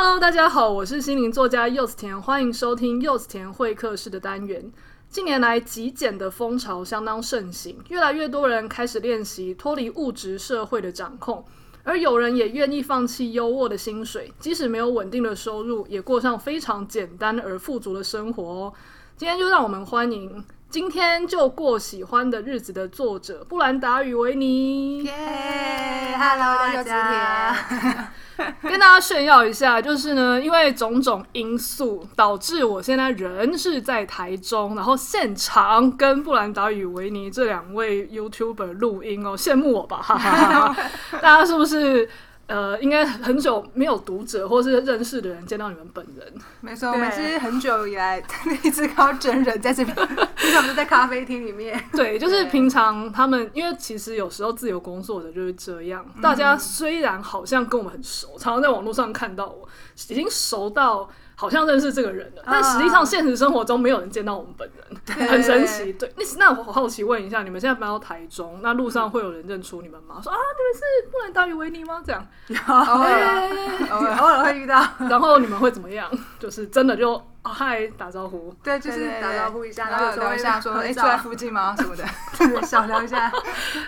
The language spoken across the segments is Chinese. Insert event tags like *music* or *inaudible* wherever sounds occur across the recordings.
Hello，大家好，我是心灵作家柚子田，欢迎收听柚子田会客室的单元。近年来，极简的风潮相当盛行，越来越多人开始练习脱离物质社会的掌控，而有人也愿意放弃优渥的薪水，即使没有稳定的收入，也过上非常简单而富足的生活哦。今天就让我们欢迎今天就过喜欢的日子的作者布兰达·与维尼。耶，Hello，大家。跟大家炫耀一下，就是呢，因为种种因素导致我现在人是在台中，然后现场跟布兰达与维尼这两位 YouTuber 录音哦，羡慕我吧，哈哈哈哈！*laughs* 大家是不是？呃，应该很久没有读者或是认识的人见到你们本人。没错，我们是很久以来第一次看到真人在这边，*laughs* 平常是在咖啡厅里面。对，就是平常他们，因为其实有时候自由工作的就是这样。大家虽然好像跟我们很熟，常常在网络上看到我，已经熟到。好像认识这个人了，但实际上现实生活中没有人见到我们本人，很神奇。对，那那我好奇问一下，你们现在搬到台中，那路上会有人认出你们吗？说啊，你们是布兰达与维尼吗？这样，*laughs* 偶尔 *laughs* 偶尔会遇到，*laughs* 然后你们会怎么样？就是真的就。嗨，打招呼。对，就是打招呼一下，然后聊一下，说：“哎，住在附近吗？什么的，小聊一下。”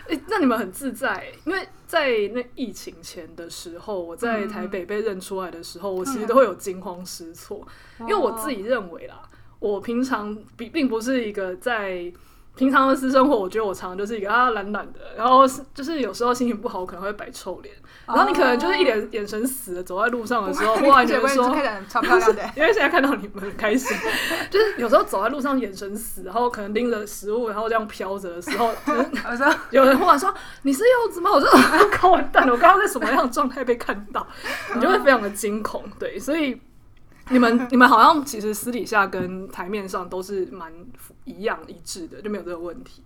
哎，那你们很自在，因为在那疫情前的时候，我在台北被认出来的时候，我其实都会有惊慌失措，因为我自己认为啦，我平常并并不是一个在。平常的私生活，我觉得我常常就是一个啊懒懒的，然后就是有时候心情不好，我可能会摆臭脸，然后你可能就是一脸眼神死的走在路上的时候，忽然觉得说，超漂亮的，*laughs* 因为现在看到你们很开心，就是有时候走在路上眼神死，然后可能拎着食物，然后这样飘着的时候，*laughs* 我说有人忽然说你是柚子吗？我说靠完蛋了，我刚刚在什么样的状态被看到，你就会非常的惊恐，对，所以。你们 *laughs* 你们好像其实私底下跟台面上都是蛮一样一致的，就没有这个问题，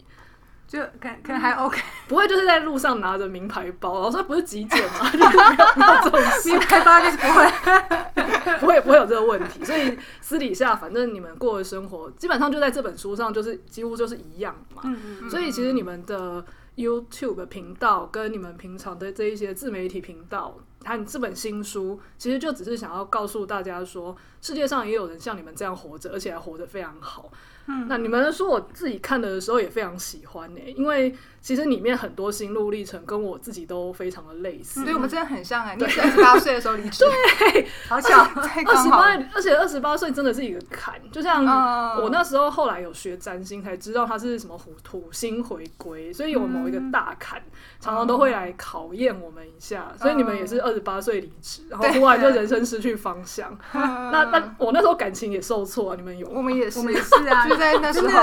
就可可能还 OK，不会就是在路上拿着名牌包，然后说不是极简吗？*laughs* 就是没有没有这种 *laughs* 名牌包就是不会，*laughs* 不会不会有这个问题。所以私底下反正你们过的生活基本上就在这本书上，就是几乎就是一样嘛。嗯嗯嗯，所以其实你们的 YouTube 频道跟你们平常的这一些自媒体频道。还有这本新书，其实就只是想要告诉大家说，世界上也有人像你们这样活着，而且还活得非常好。嗯，那你们说我自己看的时候也非常喜欢呢、欸，因为其实里面很多心路历程跟我自己都非常的类似，所以我们真的很像哎、欸。你是二十八岁的时候离职，*laughs* 对，好巧，二十八，而且二十八岁真的是一个坎，就像我那时候后来有学占星才知道它是什么土土星回归，所以有某一个大坎，常常都会来考验我们一下。所以你们也是二十八岁离职，然后突然就人生失去方向。那那我那时候感情也受挫啊，你们有？我们也是，我们也是啊。*laughs* 在那时候，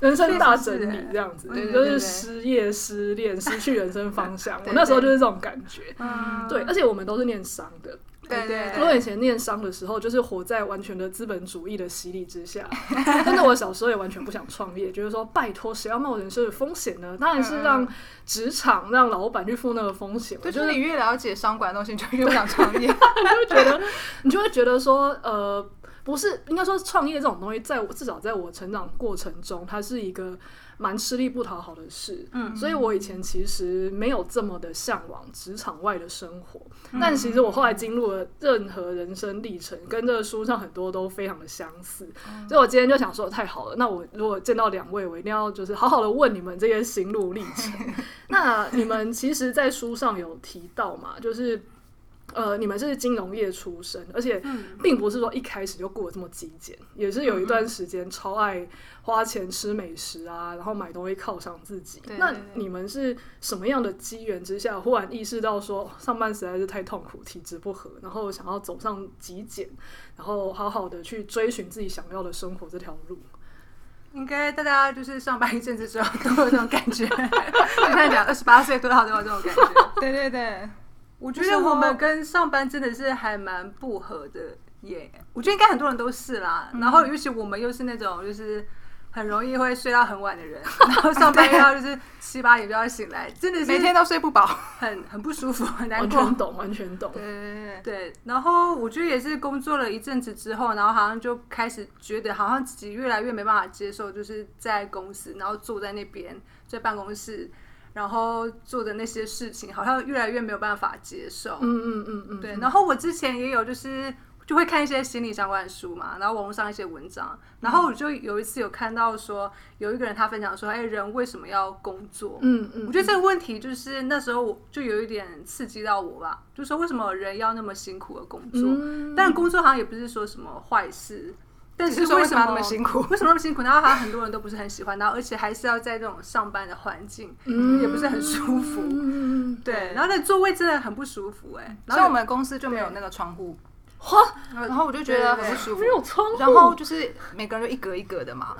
人生大整理这样子，就是失业、失恋、失去人生方向。*laughs* 我那时候就是这种感觉，对，而且我们都是念商的。对对，我以前念商的时候，就是活在完全的资本主义的洗礼之下。真的，我小时候也完全不想创业，就是说，拜托，谁要冒人生的风险呢？当然是让职场、让老板去付那个风险。对，就是你越了解商管的东西，你就越不想创业，*laughs* 你就觉得，你就会觉得说，呃。不是，应该说创业这种东西，在我至少在我成长过程中，它是一个蛮吃力不讨好的事。嗯，所以我以前其实没有这么的向往职场外的生活。嗯，但其实我后来经历了任何人生历程，跟这个书上很多都非常的相似。嗯，所以我今天就想说，太好了，那我如果见到两位，我一定要就是好好的问你们这些心路历程。*laughs* 那你们其实，在书上有提到嘛，就是。呃，你们是金融业出身，而且并不是说一开始就过得这么极简，嗯、也是有一段时间超爱花钱吃美食啊，然后买东西犒赏自己。那你们是什么样的机缘之下，忽然意识到说上班实在是太痛苦，体质不合，然后想要走上极简，然后好好的去追寻自己想要的生活这条路？应该大家就是上班一阵子之后都有这种感觉，你看讲二十八岁多少都有这种感觉。*laughs* 对对对。我觉得我们跟上班真的是还蛮不合的耶。我觉得应该很多人都是啦。然后尤其我们又是那种就是很容易会睡到很晚的人，然后上班又要就是七八点就要醒来，真的是每天都睡不饱，很很不舒服，很难过。完全懂，完全懂。对对对。然后我觉得也是工作了一阵子之后，然后好像就开始觉得好像自己越来越没办法接受，就是在公司，然后坐在那边在办公室。然后做的那些事情，好像越来越没有办法接受。嗯嗯嗯嗯，对。然后我之前也有就是。就会看一些心理相关的书嘛，然后网络上一些文章，然后我就有一次有看到说，有一个人他分享说，哎，人为什么要工作？嗯嗯，我觉得这个问题就是那时候我就有一点刺激到我吧，就说为什么人要那么辛苦的工作？嗯、但工作好像也不是说什么坏事，但是 *laughs* 为什么，那么辛苦？为什么那么辛苦？然后好像很多人都不是很喜欢，然后而且还是要在这种上班的环境，嗯、也不是很舒服。嗯、对，然后那座位真的很不舒服哎、欸。然后像我们公司就没有那个窗户。哈，然后我就觉得很不舒服。没有窗户，然后就是每个人就一格一格的嘛，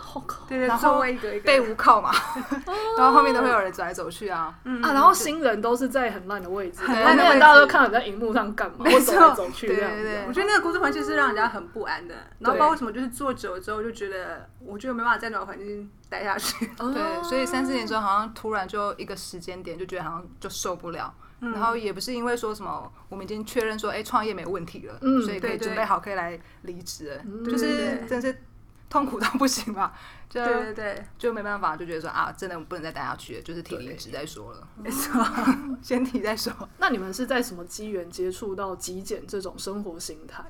对对，然后一格一格，背无靠嘛，*laughs* 然后后面都会有人走来走去啊，啊，然后新人都是在很烂的位置，很烂的位置，大家都看你在荧幕上干嘛，走来走去这样子。我觉得那个工作环境是让人家很不安的，然后不知道为什么就是坐久了之后就觉得，我觉得没办法在那种环境待下去。对，所以三四年之后好像突然就一个时间点就觉得好像就受不了。然后也不是因为说什么，我们已经确认说，哎，创业没有问题了，嗯、所以可以准备好可以来离职就是真是痛苦到不行吧？*laughs* 就对对对，就没办法，就觉得说啊，真的不能再待下去了，就是提离职再说了，没错，*laughs* 先提再说。那你们是在什么机缘接触到极简这种生活形态？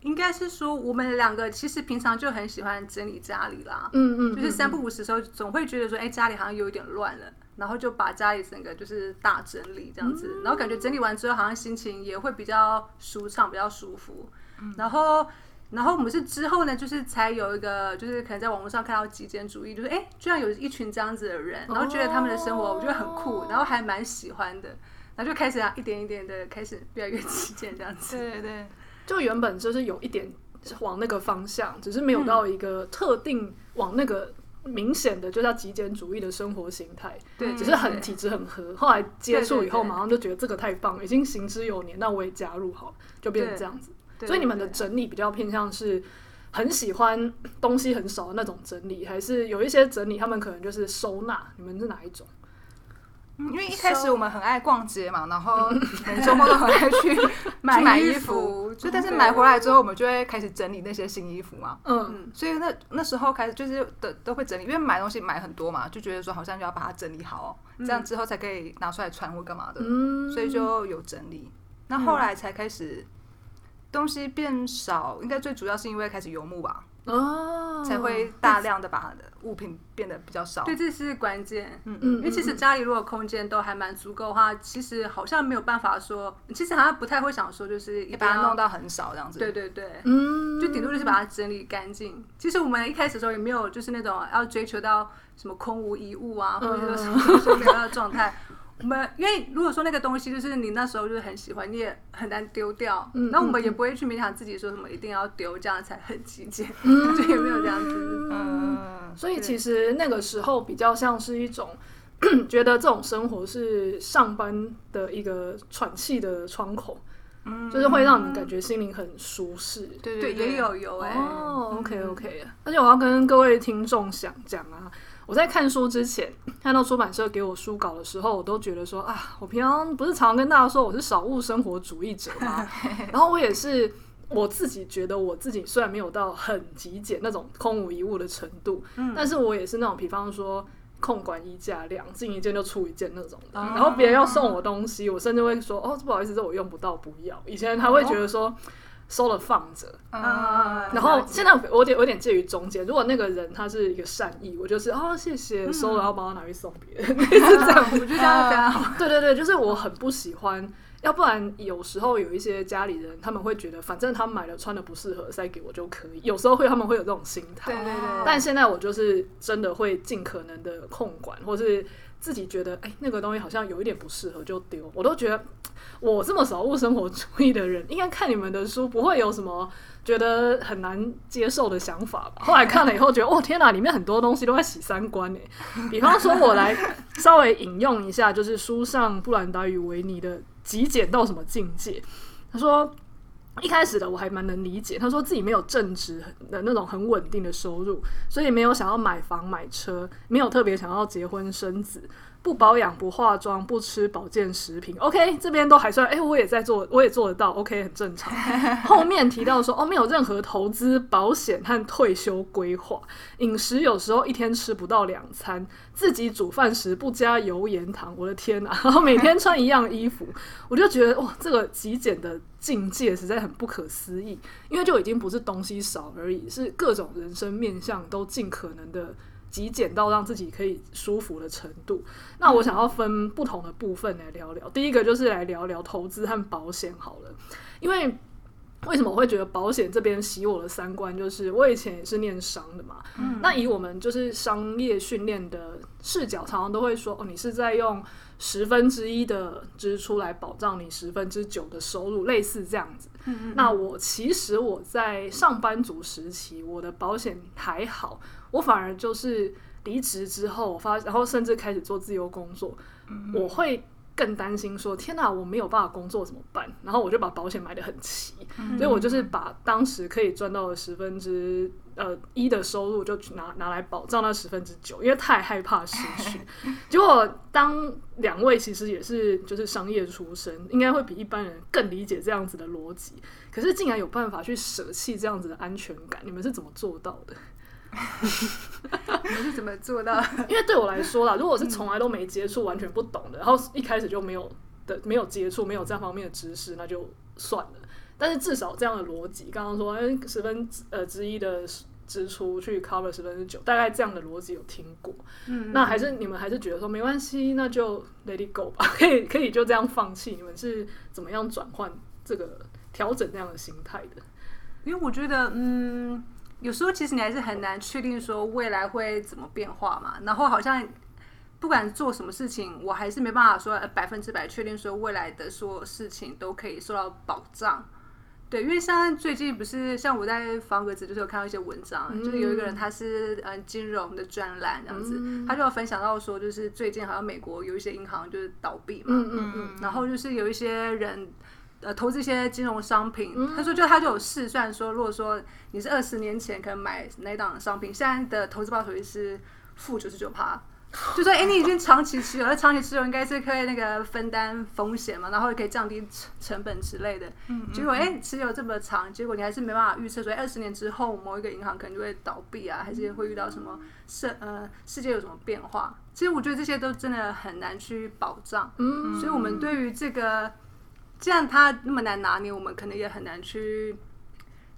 应该是说，我们两个其实平常就很喜欢整理家里啦，嗯嗯，就是三不五时的时候，总会觉得说，哎，家里好像有一点乱了。然后就把家里整个就是大整理这样子，嗯、然后感觉整理完之后好像心情也会比较舒畅，比较舒服。嗯、然后，然后我们是之后呢，就是才有一个，就是可能在网络上看到极简主义，就是哎，居然有一群这样子的人，然后觉得他们的生活我觉得很酷，然后还蛮喜欢的，然后就开始啊一点一点的开始越来越极简这样子。对对对，就原本就是有一点往那个方向，只是没有到一个特定往那个。明显的就叫极简主义的生活形态，对，只是很体质很合。后来接触以后，马上就觉得这个太棒了，已经行之有年，那我也加入好了，就变成这样子。所以你们的整理比较偏向是很喜欢东西很少的那种整理，还是有一些整理他们可能就是收纳？你们是哪一种？因为一开始我们很爱逛街嘛，然后 *laughs* 每周末都很爱去买衣服，就但是买回来之后，我们就会开始整理那些新衣服嘛。嗯，所以那那时候开始就是都都会整理，因为买东西买很多嘛，就觉得说好像就要把它整理好，这样之后才可以拿出来穿或干嘛的。嗯，所以就有整理。那后来才开始东西变少，应该最主要是因为开始游牧吧。哦，才会大量的把物品变得比较少。对，这是关键。嗯嗯，因为其实家里如果空间都还蛮足够的话，其实好像没有办法说，其实好像不太会想说，就是一把它弄到很少这样子。对对对，嗯，就顶多就是把它整理干净。其实我们一开始的时候也没有就是那种要追求到什么空无一物啊，或者说什么什么样的状态。我们因为如果说那个东西就是你那时候就是很喜欢，你也很难丢掉，嗯，那我们也不会去勉强自己说什么一定要丢，这样才很极简，嗯，*laughs* 就也没有这样子，嗯，所以其实那个时候比较像是一种 *clears throat* 觉得这种生活是上班的一个喘气的窗口，嗯，就是会让你感觉心灵很舒适，对对，也有有哎，哦，OK OK，而且我要跟各位听众想讲啊。我在看书之前，看到出版社给我书稿的时候，我都觉得说啊，我平常不是常常跟大家说我是少物生活主义者吗？*laughs* 然后我也是我自己觉得我自己虽然没有到很极简那种空无一物的程度，嗯，但是我也是那种比方说控管衣架两，进一件就出一件那种的。然后别人要送我东西，我甚至会说哦，不好意思，这我用不到，不要。以前他会觉得说。收了放着，嗯，然后现在我有点有点介于中间。如果那个人他是一个善意，我就是哦谢谢，收了然后把它拿去送别人，*laughs* 是这样，我觉得这样非常好。对对对，就是我很不喜欢，要不然有时候有一些家里人他们会觉得，反正他买了穿的不适合，塞给我就可以。有时候会他们会有这种心态，对对对。但现在我就是真的会尽可能的控管，或是自己觉得哎那个东西好像有一点不适合就丢，我都觉得。我这么少物生活主义的人，应该看你们的书不会有什么觉得很难接受的想法吧？后来看了以后觉得，哦天哪，里面很多东西都在洗三观呢。比方说，我来稍微引用一下，就是书上布兰达与维尼的极简到什么境界。他说，一开始的我还蛮能理解，他说自己没有正职的那种很稳定的收入，所以没有想要买房买车，没有特别想要结婚生子。不保养、不化妆、不吃保健食品。OK，这边都还算，哎、欸，我也在做，我也做得到。OK，很正常。*laughs* 后面提到说，哦，没有任何投资、保险和退休规划。饮食有时候一天吃不到两餐，自己煮饭时不加油盐糖。我的天哪！然后每天穿一样衣服，我就觉得哇，这个极简的境界实在很不可思议。因为就已经不是东西少而已，是各种人生面向都尽可能的。极简到让自己可以舒服的程度。那我想要分不同的部分来聊聊。第一个就是来聊聊投资和保险好了。因为为什么我会觉得保险这边洗我的三观？就是我以前也是念商的嘛。嗯。那以我们就是商业训练的视角，常常都会说：“哦，你是在用十分之一的支出来保障你十分之九的收入，类似这样子。”嗯嗯。那我其实我在上班族时期，我的保险还好。我反而就是离职之后，我发然后甚至开始做自由工作，嗯、我会更担心说：天哪，我没有办法工作怎么办？然后我就把保险买得很齐，嗯、所以我就是把当时可以赚到的十分之呃一的收入，就拿拿来保障那十分之九，因为太害怕失去。*laughs* 结果当两位其实也是就是商业出身，应该会比一般人更理解这样子的逻辑，可是竟然有办法去舍弃这样子的安全感，你们是怎么做到的？*laughs* 你们是怎么做到？因为对我来说啦，如果是从来都没接触、完全不懂的，然后一开始就没有的、没有接触、没有这方面的知识，那就算了。但是至少这样的逻辑，刚刚说，哎，十分呃之一的支出去 cover 十分之九，大概这样的逻辑有听过。嗯，那还是你们还是觉得说没关系，那就 let it go 吧，*laughs* 可以可以就这样放弃。你们是怎么样转换这个调整这样的心态的？因为我觉得，嗯。有时候其实你还是很难确定说未来会怎么变化嘛，然后好像不管做什么事情，我还是没办法说百分之百确定说未来的所有事情都可以受到保障。对，因为像最近不是像我在方格子就是有看到一些文章，嗯、就是有一个人他是嗯金融的专栏这样子，嗯、他就有分享到说，就是最近好像美国有一些银行就是倒闭嘛，嗯嗯嗯，然后就是有一些人。呃，投资一些金融商品，嗯、他说就他就有试算说，如果说你是二十年前可能买哪档商品，现在的投资报酬率是负九十九趴，*laughs* 就说哎、欸，你已经长期持有，那长期持有应该是可以那个分担风险嘛，然后也可以降低成成本之类的。嗯、结果哎、欸，持有这么长，结果你还是没办法预测说二十年之后某一个银行可能就会倒闭啊，还是会遇到什么世呃世界有什么变化？其实我觉得这些都真的很难去保障。嗯，所以我们对于这个。既然它那么难拿捏，我们可能也很难去，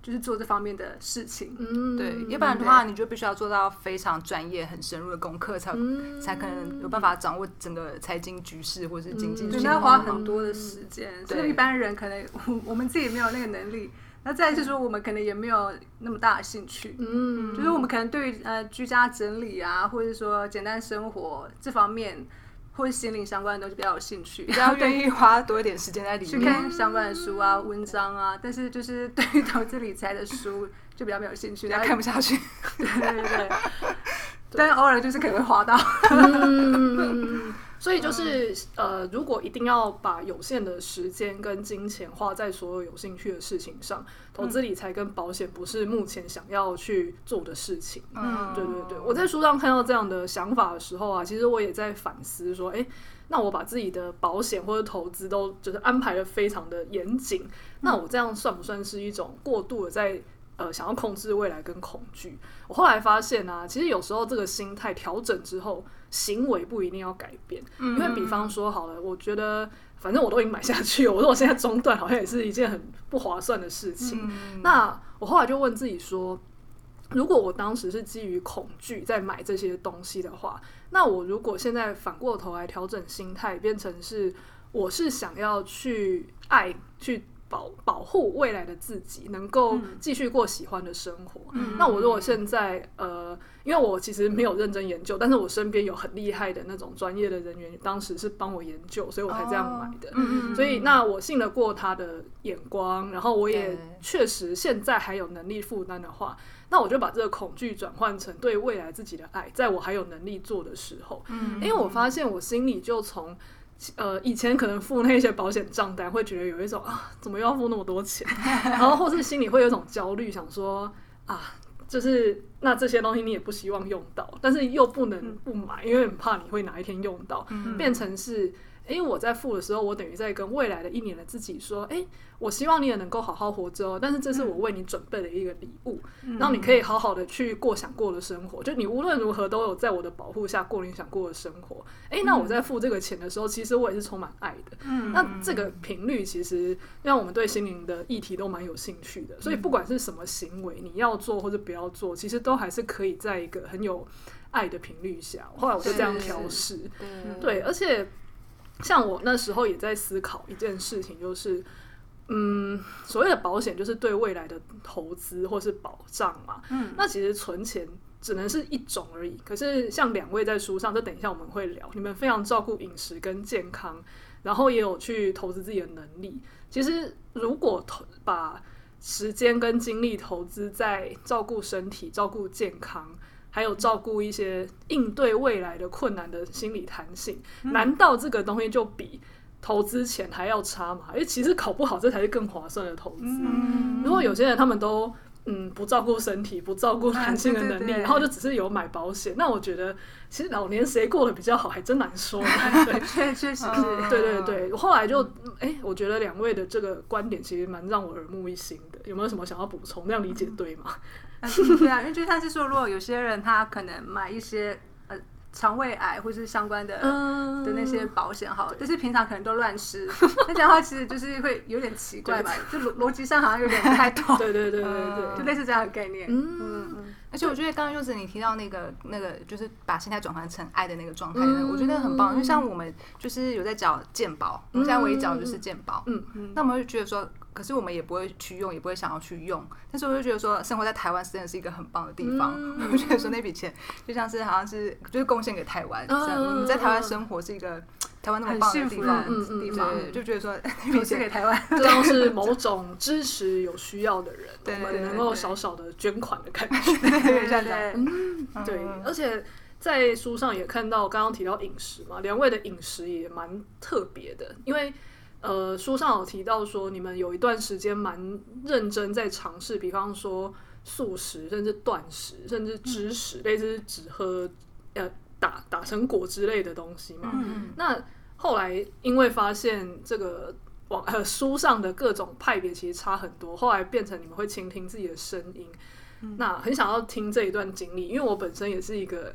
就是做这方面的事情。嗯，对，要不然的话，你就必须要做到非常专业、很深入的功课，才、嗯、才可能有办法掌握整个财经局势或者是经济。对，要花很多的时间，嗯、所以一般人可能我我们自己也没有那个能力。那再是说，我们可能也没有那么大的兴趣。嗯，就是我们可能对于呃居家整理啊，或者说简单生活这方面。或者心灵相关的东西比较有兴趣，比较 *laughs* 愿意花多一点时间在里面去看相关的书啊、文章啊。但是就是 *laughs* 对于投资理财的书就比较没有兴趣，大家看不下去。对对对，*laughs* 对但偶尔就是可能会花到。嗯所以就是呃，如果一定要把有限的时间跟金钱花在所有有兴趣的事情上，投资理财跟保险不是目前想要去做的事情。嗯，对对对，我在书上看到这样的想法的时候啊，其实我也在反思说，哎，那我把自己的保险或者投资都就是安排的非常的严谨，那我这样算不算是一种过度的在呃想要控制未来跟恐惧？我后来发现啊，其实有时候这个心态调整之后。行为不一定要改变，因为比方说好了，我觉得反正我都已经买下去了，我说我现在中断好像也是一件很不划算的事情。那我后来就问自己说，如果我当时是基于恐惧在买这些东西的话，那我如果现在反过头来调整心态，变成是我是想要去爱去。保保护未来的自己，能够继续过喜欢的生活。嗯、那我如果现在呃，因为我其实没有认真研究，但是我身边有很厉害的那种专业的人员，当时是帮我研究，所以我才这样买的。哦、所以那我信得过他的眼光，然后我也确实现在还有能力负担的话，那我就把这个恐惧转换成对未来自己的爱，在我还有能力做的时候，嗯、因为我发现我心里就从。呃，以前可能付那些保险账单，会觉得有一种啊，怎么又要付那么多钱？*laughs* 然后或是心里会有一种焦虑，想说啊，就是那这些东西你也不希望用到，但是又不能不买，因为很怕你会哪一天用到，变成是。因为我在付的时候，我等于在跟未来的一年的自己说：“哎，我希望你也能够好好活着哦。但是这是我为你准备的一个礼物，嗯、让你可以好好的去过想过的生活。就你无论如何都有在我的保护下过你想过的生活。哎，那我在付这个钱的时候，其实我也是充满爱的。嗯，那这个频率其实让我们对心灵的议题都蛮有兴趣的。所以不管是什么行为，你要做或者不要做，其实都还是可以在一个很有爱的频率下。后来我就这样调试，对，而且。像我那时候也在思考一件事情，就是，嗯，所谓的保险就是对未来的投资或是保障嘛。嗯，那其实存钱只能是一种而已。可是像两位在书上，这等一下我们会聊，你们非常照顾饮食跟健康，然后也有去投资自己的能力。其实如果投把时间跟精力投资在照顾身体、照顾健康。还有照顾一些应对未来的困难的心理弹性，嗯、难道这个东西就比投资钱还要差吗？因为其实考不好，这才是更划算的投资。嗯、如果有些人他们都嗯不照顾身体，不照顾弹性的能力，啊、对对对，然后就只是有买保险，那我觉得其实老年谁过得比较好，还真难说。*laughs* 对，确确实是。对对对，后来就哎、欸，我觉得两位的这个观点其实蛮让我耳目一新的。有没有什么想要补充？那样理解对吗？嗯、*laughs* 对啊，因为就像是说，如果有些人他可能买一些呃肠胃癌或是相关的、嗯、的那些保险，哈，但是平常可能都乱吃，那这样的话其实就是会有点奇怪吧？就逻逻辑上好像有点不太 *laughs* 懂。对对对对对，就类似这样的概念。嗯嗯。而且我觉得刚刚柚子你提到那个那个就是把心态转换成爱的那个状态，嗯、我觉得很棒。因为像我们就是有在讲健保，我们现在唯一缴就是健保。嗯嗯。那我们就觉得说。可是我们也不会去用，也不会想要去用。但是我就觉得说，生活在台湾真的是一个很棒的地方。我觉得说那笔钱就像是好像是就是贡献给台湾。你在台湾生活是一个台湾那么棒的地方，地方就觉得说 *laughs* 那笔钱给台湾，这样是某种支持有需要的人，我们能够小小的捐款的感觉。对对对，嗯，对。而且在书上也看到，刚刚提到饮食嘛，两位的饮食也蛮特别的，因为。呃，书上有提到说，你们有一段时间蛮认真在尝试，比方说素食，甚至断食，甚至只食，嗯、类似只喝呃打打成果之类的东西嘛。嗯、那后来因为发现这个网呃书上的各种派别其实差很多，后来变成你们会倾听自己的声音。嗯、那很想要听这一段经历，因为我本身也是一个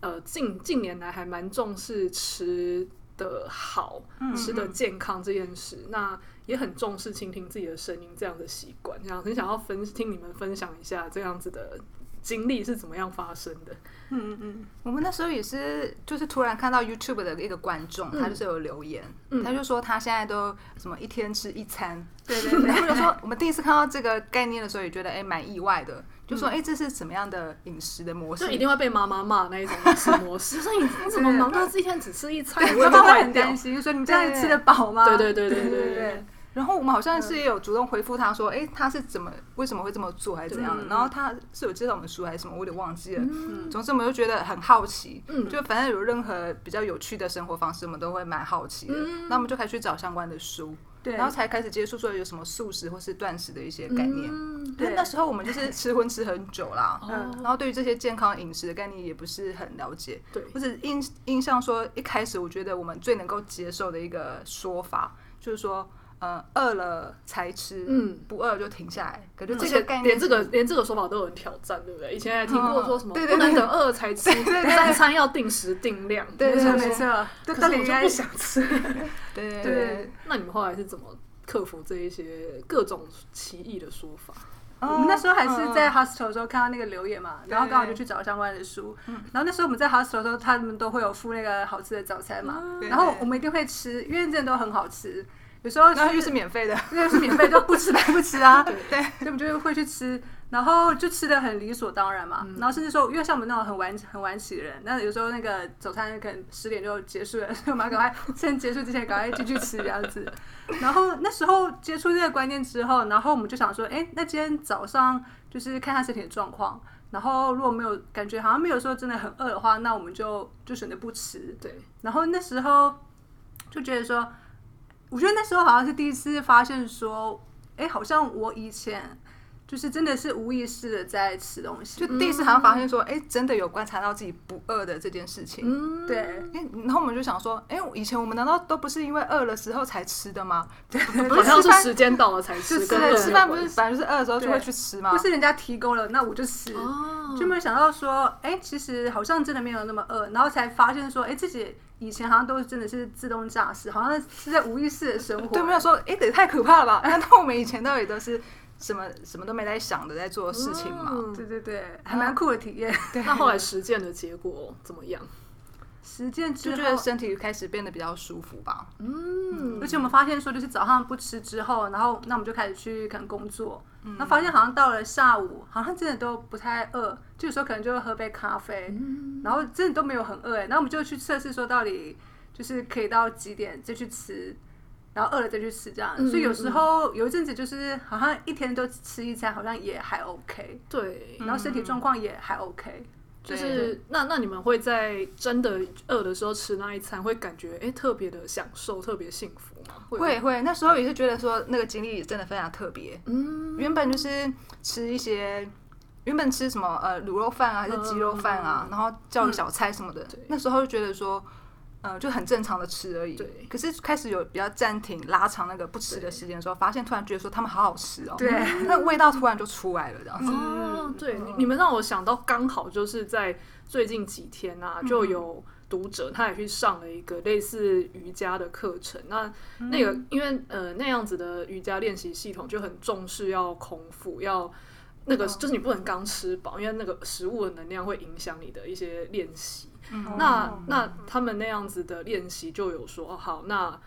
呃近近年来还蛮重视吃。的好，吃的健康这件事，嗯、那也很重视倾听自己的声音这样的习惯，这样很想要分听你们分享一下这样子的经历是怎么样发生的。嗯嗯嗯，我们那时候也是，就是突然看到 YouTube 的一个观众，嗯、他就是有留言，嗯、他就说他现在都什么一天吃一餐，对对对，*laughs* 或者说我们第一次看到这个概念的时候，也觉得哎蛮意外的。就说：“哎，这是什么样的饮食的模式？就一定会被妈妈骂那一种饮食模式。*laughs* 所以你怎么忙到一天只吃一餐？*laughs* 妈妈会很担心，说你这样吃得饱吗？对对对对对对。然后我们好像是也有主动回复他说：哎，他是怎么为什么会这么做，还是怎样的？然后他是有介绍我们书还是什么？我有点忘记了。总之我们就觉得很好奇。就反正有任何比较有趣的生活方式，我们都会蛮好奇的。那我们就开始去找相关的书。”然后才开始接触说有什么素食或是断食的一些概念。那时候我们就是 *laughs* 吃荤吃很久啦，嗯，然后对于这些健康饮食的概念也不是很了解。对，或者印印象说一开始我觉得我们最能够接受的一个说法就是说。呃，饿了才吃，嗯，不饿就停下来。可是这个概念，连这个连这个说法都有人挑战，对不对？以前还听过说什么不能等饿了才吃，*laughs* 三餐要定时定量。对对，没错。*laughs* 可是我就不想吃。*laughs* 对对对。那你们后来是怎么克服这一些各种奇异的说法？我们那时候还是在 hostel 的时候看到那个留言嘛，然后刚好就去找相关的书。然后那时候我们在 hostel 的时候，他们都会有附那个好吃的早餐嘛，然后我们一定会吃，因为真的都很好吃。有时候然后又是免费的，*laughs* 又是免费，就不吃白不吃啊。*laughs* 对，所以我们就会去吃，然后就吃的很理所当然嘛。然后甚至说，因为像我们那种很晚很晚起的人，那有时候那个早餐可能十点就结束了，所以我们要赶快趁结束之前赶快进去吃这样子。*laughs* 然后那时候接触这个观念之后，然后我们就想说，哎，那今天早上就是看他身体的状况，然后如果没有感觉好像没有说真的很饿的话，那我们就就选择不吃。对，然后那时候就觉得说。我觉得那时候好像是第一次发现说，哎，好像我以前就是真的是无意识的在吃东西，就第一次好像发现说，哎、欸，真的有观察到自己不饿的这件事情。嗯，对。然后我们就想说，哎、欸，以前我们难道都不是因为饿的时候才吃的吗？对，好像是时间到了才吃。是对，吃饭不是反正就是饿的时候就会去吃吗？不是人家提供了，那我就吃。哦。就没有想到说，哎、欸，其实好像真的没有那么饿，然后才发现说，哎、欸，自己以前好像都是真的是自动驾驶，好像是在无意识的生活。对，没有说，哎、欸，这也太可怕了吧？*laughs* 难道我们以前到底都是？什么什么都没在想的，在做事情嘛？嗯、对对对，还蛮酷的体验。*laughs* 对，那后来实践的结果怎么样？实践之后，就觉得身体开始变得比较舒服吧。嗯，而且我们发现说，就是早上不吃之后，然后那我们就开始去可能工作，那、嗯、发现好像到了下午，好像真的都不太饿，就有时候可能就会喝杯咖啡，嗯、然后真的都没有很饿哎，然后我们就去测试说，到底就是可以到几点再去吃。然后饿了再去吃，这样，嗯、所以有时候有一阵子就是好像一天都吃一餐，好像也还 OK。对，然后身体状况也还 OK。就是那那你们会在真的饿的时候吃那一餐，会感觉哎特别的享受，特别幸福吗？会会，那时候也是觉得说那个经历真的非常特别。嗯，原本就是吃一些，原本吃什么呃卤肉饭啊，还是鸡肉饭啊，嗯、然后叫个小菜什么的，嗯、那时候就觉得说。嗯，就很正常的吃而已。对。可是开始有比较暂停、拉长那个不吃的时间的时候，发现突然觉得说他们好好吃哦。对。*laughs* 那味道突然就出来了，这样子。哦，对，你们让我想到，刚好就是在最近几天啊，就有读者他也去上了一个类似瑜伽的课程。那那个因为呃那样子的瑜伽练习系统就很重视要空腹，要那个就是你不能刚吃饱，因为那个食物的能量会影响你的一些练习。嗯、那那他们那样子的练习就有说哦好，那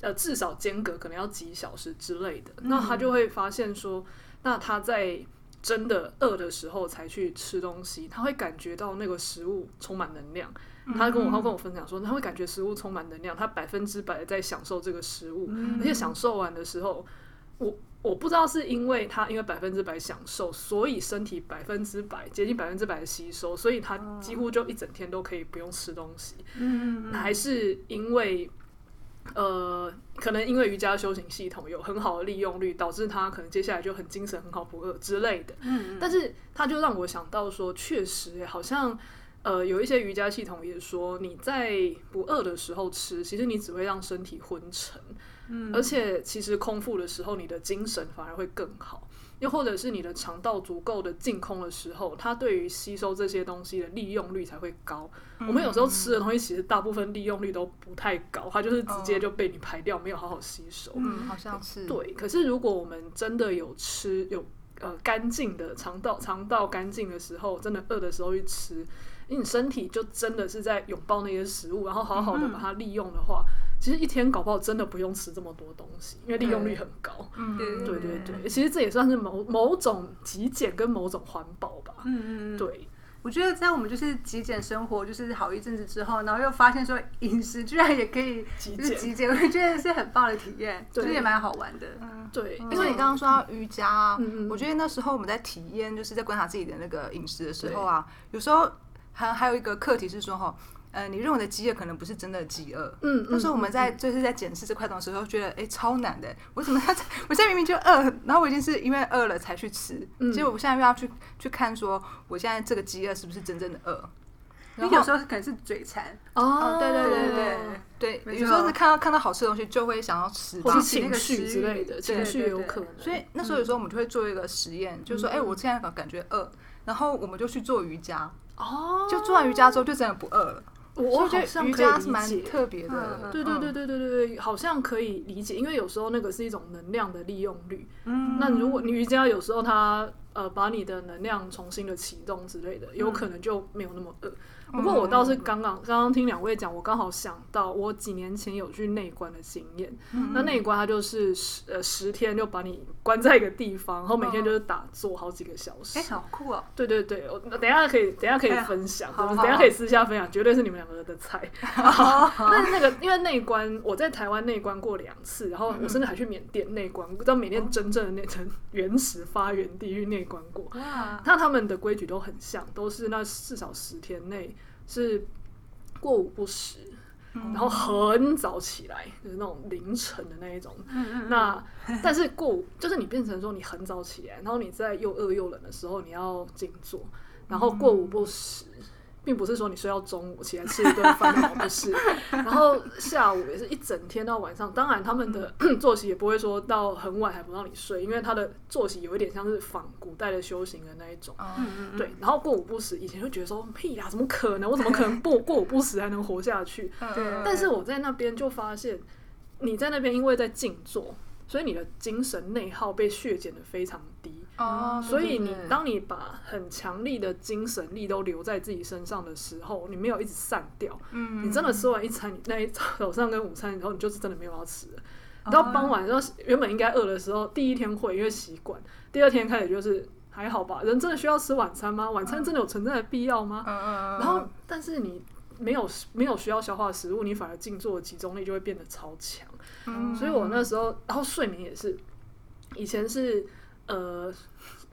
呃至少间隔可能要几小时之类的。嗯、那他就会发现说，那他在真的饿的时候才去吃东西，他会感觉到那个食物充满能量。嗯、他跟我他跟我分享说，他会感觉食物充满能量，他百分之百的在享受这个食物，嗯、而且享受完的时候，我。我不知道是因为他因为百分之百享受，所以身体百分之百接近百分之百的吸收，所以他几乎就一整天都可以不用吃东西。嗯，还是因为呃，可能因为瑜伽修行系统有很好的利用率，导致他可能接下来就很精神、很好、不饿之类的。嗯，但是他就让我想到说，确实好像呃，有一些瑜伽系统也说，你在不饿的时候吃，其实你只会让身体昏沉。嗯，而且其实空腹的时候，你的精神反而会更好。又或者是你的肠道足够的净空的时候，它对于吸收这些东西的利用率才会高。嗯、我们有时候吃的东西，其实大部分利用率都不太高，它就是直接就被你排掉，没有好好吸收。嗯，好像是。对，可是如果我们真的有吃，有呃干净的肠道，肠道干净的时候，真的饿的时候去吃，你身体就真的是在拥抱那些食物，然后好好的把它利用的话。嗯其实一天搞不好真的不用吃这么多东西，因为利用率很高。嗯，对对对，其实这也算是某某种极简跟某种环保吧。嗯嗯对，我觉得在我们就是极简生活就是好一阵子之后，然后又发现说饮食居然也可以极简，极简，我觉得是很棒的体验，其实也蛮好玩的。嗯，对，因为你刚刚说到瑜伽，嗯，我觉得那时候我们在体验，就是在观察自己的那个饮食的时候啊，有时候还还有一个课题是说哈。呃，你认为的饥饿可能不是真的饥饿。嗯，但是我们在就是在检视这块东西的时候，觉得哎、欸，超难的。为什么他？*laughs* 我现在明明就饿，然后我已经是因为饿了才去吃。嗯，结果我现在又要去去看，说我现在这个饥饿是不是真正的饿？你有时候可能是嘴馋。哦，对对对对对，有时候是看到看到好吃的东西就会想要吃，或是情绪之类的情绪有可能。所以那时候有时候我们就会做一个实验，就是说，哎，我现在感觉饿，然后我们就去做瑜伽。哦，就做完瑜伽之后就真的不饿了。我好像可以理解，特别的，对对对对对对对，好像可以理解，因为有时候那个是一种能量的利用率。嗯，那如果你瑜伽有时候它呃把你的能量重新的启动之类的，有可能就没有那么饿。不过我倒是刚刚刚刚听两位讲，我刚好想到我几年前有去内观的经验。那内观它就是十呃十天就把你关在一个地方，然后每天就是打坐好几个小时。哎，好酷哦！对对对，我等下可以等下可以分享，等下可以私下分享，绝对是你们两个的菜。*laughs* 那 *laughs* 那个因为内观，我在台湾内观过两次，然后我甚至还去缅甸内观，不知道缅甸真正的那层原始发源地域内观过。那他们的规矩都很像，都是那至少十天内。是过午不食，然后很早起来，就是那种凌晨的那一种。那但是过午就是你变成说你很早起来，然后你在又饿又冷的时候你要静坐，然后过午不食。并不是说你睡到中午起来吃一顿饭，不是。*laughs* 然后下午也是一整天到晚上，当然他们的 *clears throat* 作息也不会说到很晚还不让你睡，因为他的作息有一点像是仿古代的修行的那一种。对。然后过午不食，以前就觉得说屁呀，怎么可能？我怎么可能不过午不食还能活下去？但是我在那边就发现，你在那边因为在静坐。所以你的精神内耗被削减的非常低，哦，所以你当你把很强力的精神力都留在自己身上的时候，你没有一直散掉，嗯，你真的吃完一餐，你那一早上跟午餐以后，你就是真的没有要吃了。到傍晚，然后原本应该饿的时候，第一天会因为习惯，第二天开始就是还好吧。人真的需要吃晚餐吗？晚餐真的有存在的必要吗？然后，但是你没有没有需要消化的食物，你反而静坐的集中力就会变得超强。所以我那时候，然后睡眠也是，以前是呃，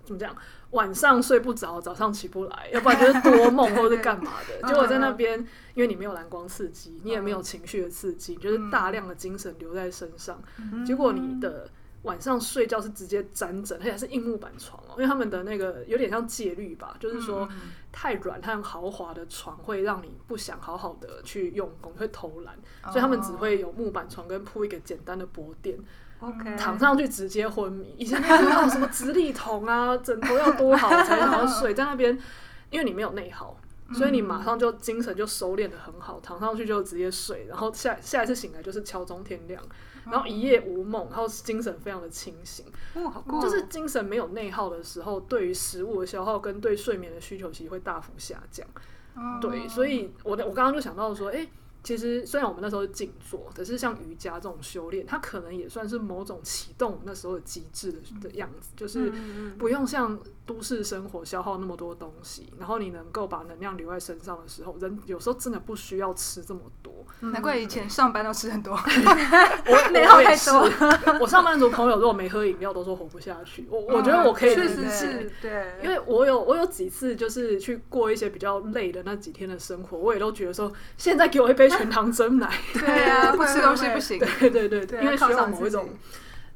怎么讲？晚上睡不着，早上起不来，要不然就是多梦 *laughs* 或者是干嘛的。结果在那边，因为你没有蓝光刺激，你也没有情绪的刺激，就是大量的精神留在身上。结果你的晚上睡觉是直接沾枕，而且还是硬木板床哦，因为他们的那个有点像戒律吧，就是说太软太豪华的床会让你不想好好的去用功，会偷懒，所以他们只会有木板床跟铺一个简单的薄垫，OK，躺上去直接昏迷。以前那种什么直立桶啊，枕头要多好才好睡，在那边，因为你没有内耗。所以你马上就精神就收敛的很好，躺上去就直接睡，然后下下一次醒来就是敲钟天亮，然后一夜无梦，然后精神非常的清醒。就是精神没有内耗的时候，对于食物的消耗跟对睡眠的需求其实会大幅下降。对，所以我我刚刚就想到说，哎。其实虽然我们那时候是静坐，可是像瑜伽这种修炼，它可能也算是某种启动那时候的机制的的样子，就是不用像都市生活消耗那么多东西，然后你能够把能量留在身上的时候，人有时候真的不需要吃这么多。难怪以前上班都吃很多，*laughs* 我内耗太多。我上班族朋友如果没喝饮料，都说活不下去。我我觉得我可以确实是，对，因为我有我有几次就是去过一些比较累的那几天的生活，我也都觉得说，现在给我一杯。全糖蒸奶，*laughs* *laughs* 对啊，不吃东西不行。对对对对，因为需要某一种，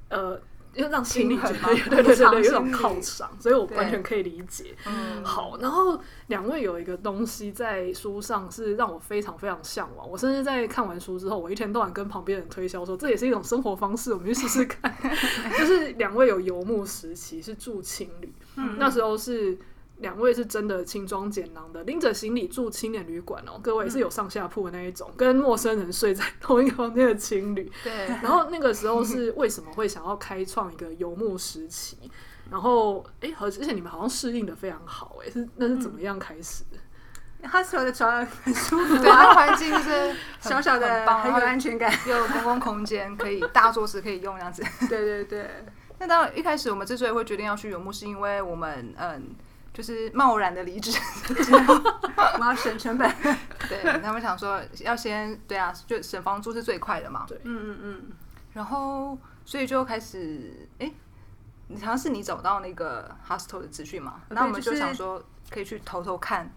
呃，要让心理觉得，对对对对，有一种犒赏，所以我完全可以理解。嗯，好，然后两位有一个东西在书上是让我非常非常向往，我甚至在看完书之后，我一天到晚跟旁边人推销说，这也是一种生活方式，我们去试试看。*laughs* 就是两位有游牧时期，是住青旅，那时候是。两位是真的轻装简囊的，拎着行李住青年旅馆哦。各位是有上下铺的那一种，跟陌生人睡在同一个房间的情侣。*laughs* 对。然后那个时候是为什么会想要开创一个游牧时期？然后哎，而且你们好像适应的非常好哎，是那是怎么样开始的？他所有的床很舒服，对，环境就是小小的，很有安全感，又 *laughs* 有公共空间可以大桌子可以用这样子。对对对。那当然一开始我们之所以会决定要去游牧，是因为我们嗯。就是贸然的离职，*laughs* 我要省成本。对，他们想说要先对啊，就省房租是最快的嘛。对，嗯嗯嗯。然后，所以就开始，哎，好像是你找到那个 hostel 的资讯嘛？那我们就想说，可以去偷偷看，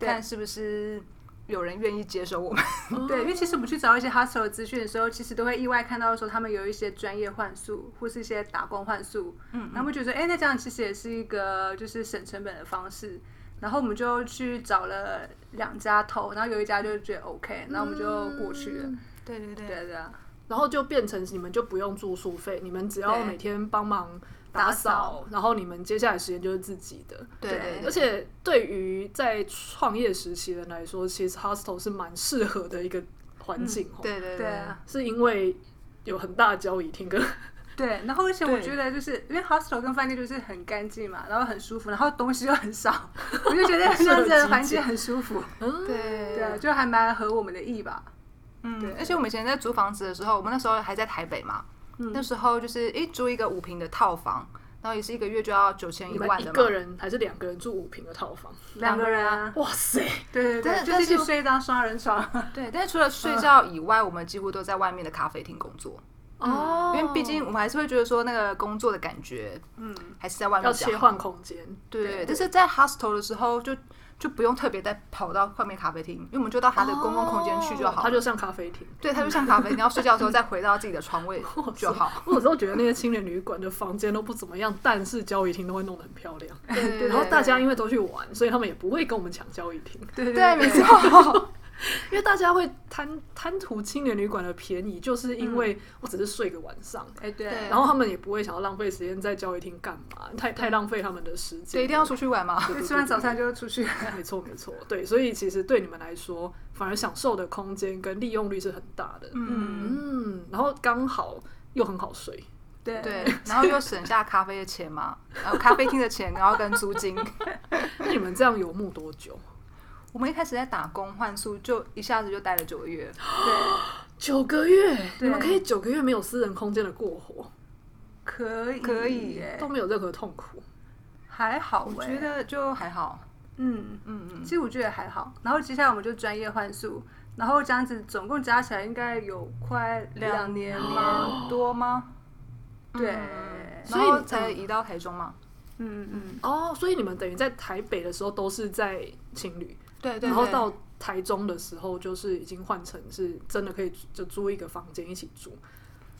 看是不是。有人愿意接受我们，*laughs* 对，因为其实我们去找一些 hostel 的资讯的时候，其实都会意外看到说他们有一些专业换宿，或是一些打工换宿，嗯，然后我们觉得，哎、欸，那这样其实也是一个就是省成本的方式，然后我们就去找了两家投，然后有一家就觉得 OK，然后我们就过去了，对对对，对对，然后就变成你们就不用住宿费，你们只要每天帮忙。打扫，然后你们接下来时间就是自己的。对，而且对于在创业时期的人来说，其实 hostel 是蛮适合的一个环境。对对对，是因为有很大的交易厅跟对，然后而且我觉得就是因为 hostel 跟饭店就是很干净嘛，然后很舒服，然后东西又很少，*laughs* 我就觉得这样子的环境很舒服。*laughs* 嗯，对对，就还蛮合我们的意吧。嗯，对，而且我们以前在租房子的时候，我们那时候还在台北嘛。嗯、那时候就是一租一个五平的套房，然后也是一个月就要九千一万的嘛。一个人还是两个人住五平的套房？两个人啊！哇塞！对对对，是就是去睡一张双人床。对，但是除了睡觉以外，嗯、我们几乎都在外面的咖啡厅工作。哦，因为毕竟我们还是会觉得说那个工作的感觉，嗯，还是在外面要切换空间，对，对，但是在 hostel 的时候就。就不用特别再跑到外面咖啡厅，因为我们就到他的公共空间去就好。它就像咖啡厅，对，它就像咖啡厅。然后睡觉的时候再回到自己的床位就好。我有时候觉得那些青年旅馆的房间都不怎么样，但是交易厅都会弄得很漂亮。对，然后大家因为都去玩，所以他们也不会跟我们抢交易厅。对对，没错。*laughs* 因为大家会贪贪图青年旅馆的便宜，就是因为我只是睡个晚上，哎对，然后他们也不会想要浪费时间在交谊厅干嘛，太太浪费他们的时间。对，一定要出去玩嘛，吃完早餐就出去。*laughs* 没错没错，对，所以其实对你们来说，反而享受的空间跟利用率是很大的。嗯嗯，然后刚好又很好睡，对对，然后又省下咖啡的钱嘛，然后咖啡厅的钱，然后跟租金。*laughs* 那你们这样游牧多久？我们一开始在打工换宿，就一下子就待了九个月。*gasps* 对，九个月，你们可以九个月没有私人空间的过活，可以可以，都没有任何痛苦，还好，我觉得就还好。嗯嗯嗯，其实我觉得还好。然后接下来我们就专业换宿，然后这样子总共加起来应该有快两年吗多吗？对，所以才移到台中嘛。嗯嗯，哦，所以你们等于在台北的时候都是在青旅。对，对，然后到台中的时候，就是已经换成是真的可以就租一个房间一起住。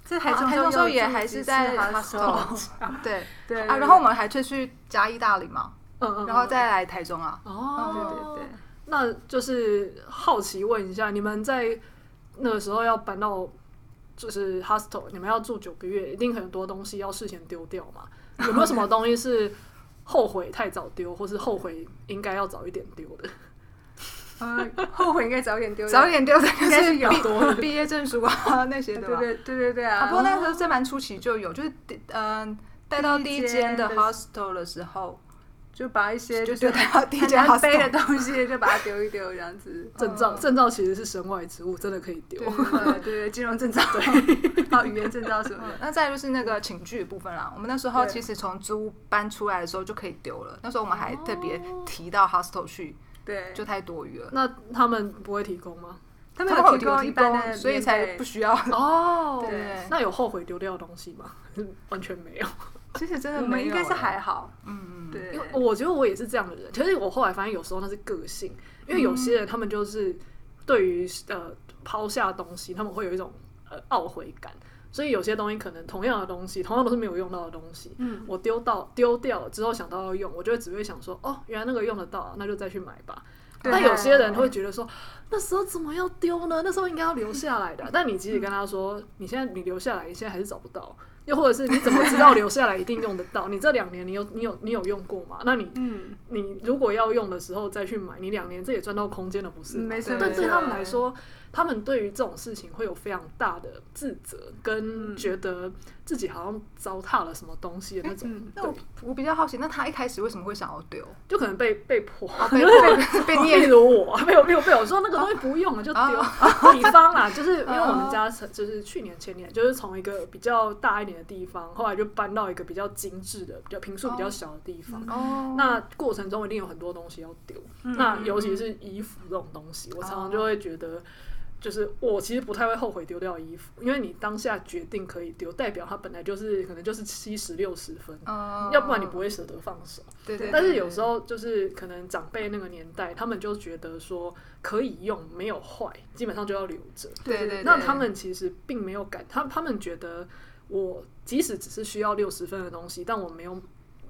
在台中，台中时候也还是在 hostel。*laughs* 对对啊，然后我们还去去嘉义大理嘛，嗯嗯，然后再来台中啊。哦，对对对，那就是好奇问一下，你们在那个时候要搬到就是 hostel，你们要住九个月，一定很多东西要事先丢掉嘛？有没有什么东西是后悔太早丢，或是后悔应该要早一点丢的？呃，后悔应该早点丢，早点丢的应该是有 *laughs* 毕业证书啊那些的，对对对对对啊。不过那时候在蛮初期就有，就是嗯，带到第一间的 hostel 的时候，就把一些就带到第一间背的东西就把它丢一丢，这样子。*laughs* 证照证照其实是身外之物，真的可以丢。对对，金融证照对，还 *laughs* 有语言证照什么的。那再就是那个寝具部分啦，我们那时候其实从租搬出来的时候就可以丢了。那时候我们还特别提到 hostel 去。对，就太多余了。那他们不会提供吗？他们有提供一般的，所以才不需要。哦，*laughs* 对。那有后悔丢掉的东西吗？*laughs* 完全没有。其实真的没有，应该是还好。嗯嗯，对。因为我觉得我也是这样的人。其实我后来发现，有时候那是个性，因为有些人他们就是对于呃抛下东西，他们会有一种呃懊悔感。所以有些东西可能同样的东西，同样都是没有用到的东西，嗯，我丢到丢掉了之后想到要用，我就会只会想说，哦，原来那个用得到，那就再去买吧。对但有些人会觉得说，那时候怎么要丢呢？那时候应该要留下来的。但你即使跟他说，你现在你留下来，你现在还是找不到。又或者是你怎么知道留下来一定用得到？你这两年你有你有你有用过吗？那你嗯，你如果要用的时候再去买，你两年这也赚到空间了，不是？没错。但对他们来说。他们对于这种事情会有非常大的自责，跟觉得自己好像糟蹋了什么东西的那种。嗯、那我我比较好奇，那他一开始为什么会想要丢？就可能被被迫，*laughs* 被迫被念，例如我，没有没有被我说那个东西不用了就丢。比方啦，就是因为我们家就是去年前年就是从一个比较大一点的地方，后来就搬到一个比较精致的、比较平数比较小的地方。哦，那过程中一定有很多东西要丢。嗯、那尤其是衣服这种东西，我常常就会觉得。就是我其实不太会后悔丢掉衣服，因为你当下决定可以丢，代表它本来就是可能就是七十六十分，哦、要不然你不会舍得放手。对对，对。但是有时候就是可能长辈那个年代，他们就觉得说可以用，没有坏，基本上就要留着。对对对。那他们其实并没有感，他他们觉得我即使只是需要六十分的东西，但我没有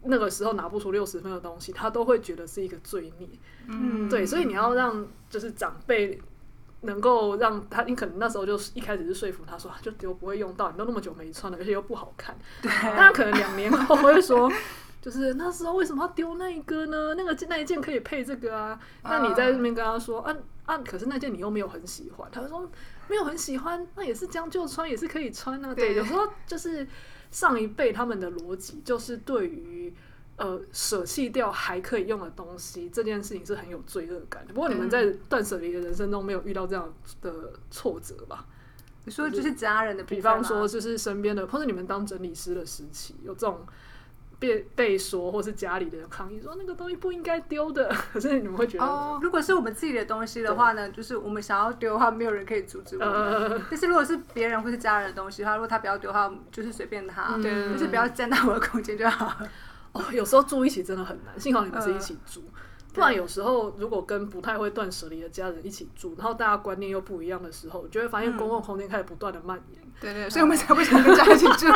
那个时候拿不出六十分的东西，他都会觉得是一个罪孽。嗯。对，所以你要让就是长辈。能够让他，你可能那时候就一开始是说服他说，就丢不会用到，你都那么久没穿了，而且又不好看。对，但可能两年后会说，就是那时候为什么要丢那一个呢？那个那一件可以配这个啊。那你在这边跟他说，啊啊，可是那件你又没有很喜欢。他就说没有很喜欢，那也是将就穿，也是可以穿啊。对，有时候就是上一辈他们的逻辑就是对于。呃，舍弃掉还可以用的东西，这件事情是很有罪恶感的。不过你们在断舍离的人生中没有遇到这样的挫折吧？你说就是家人的，比方说就是身边的，或者你们当整理师的时期，有这种被被说，或是家里的人抗议说那个东西不应该丢的，可是你们会觉得，哦，如果是我们自己的东西的话呢，就是我们想要丢的话，没有人可以阻止我们。呃、但是如果是别人或是家人的东西的话，如果他不要丢的话，就是随便他，就是不要占到我的空间就好。哦，有时候住一起真的很难，幸好你们是一起住。呃不然有时候，如果跟不太会断舍离的家人一起住，然后大家观念又不一样的时候，就会发现公共空间开始不断的蔓延。嗯、对，对对，所以我们才不想跟家人一起住。*laughs*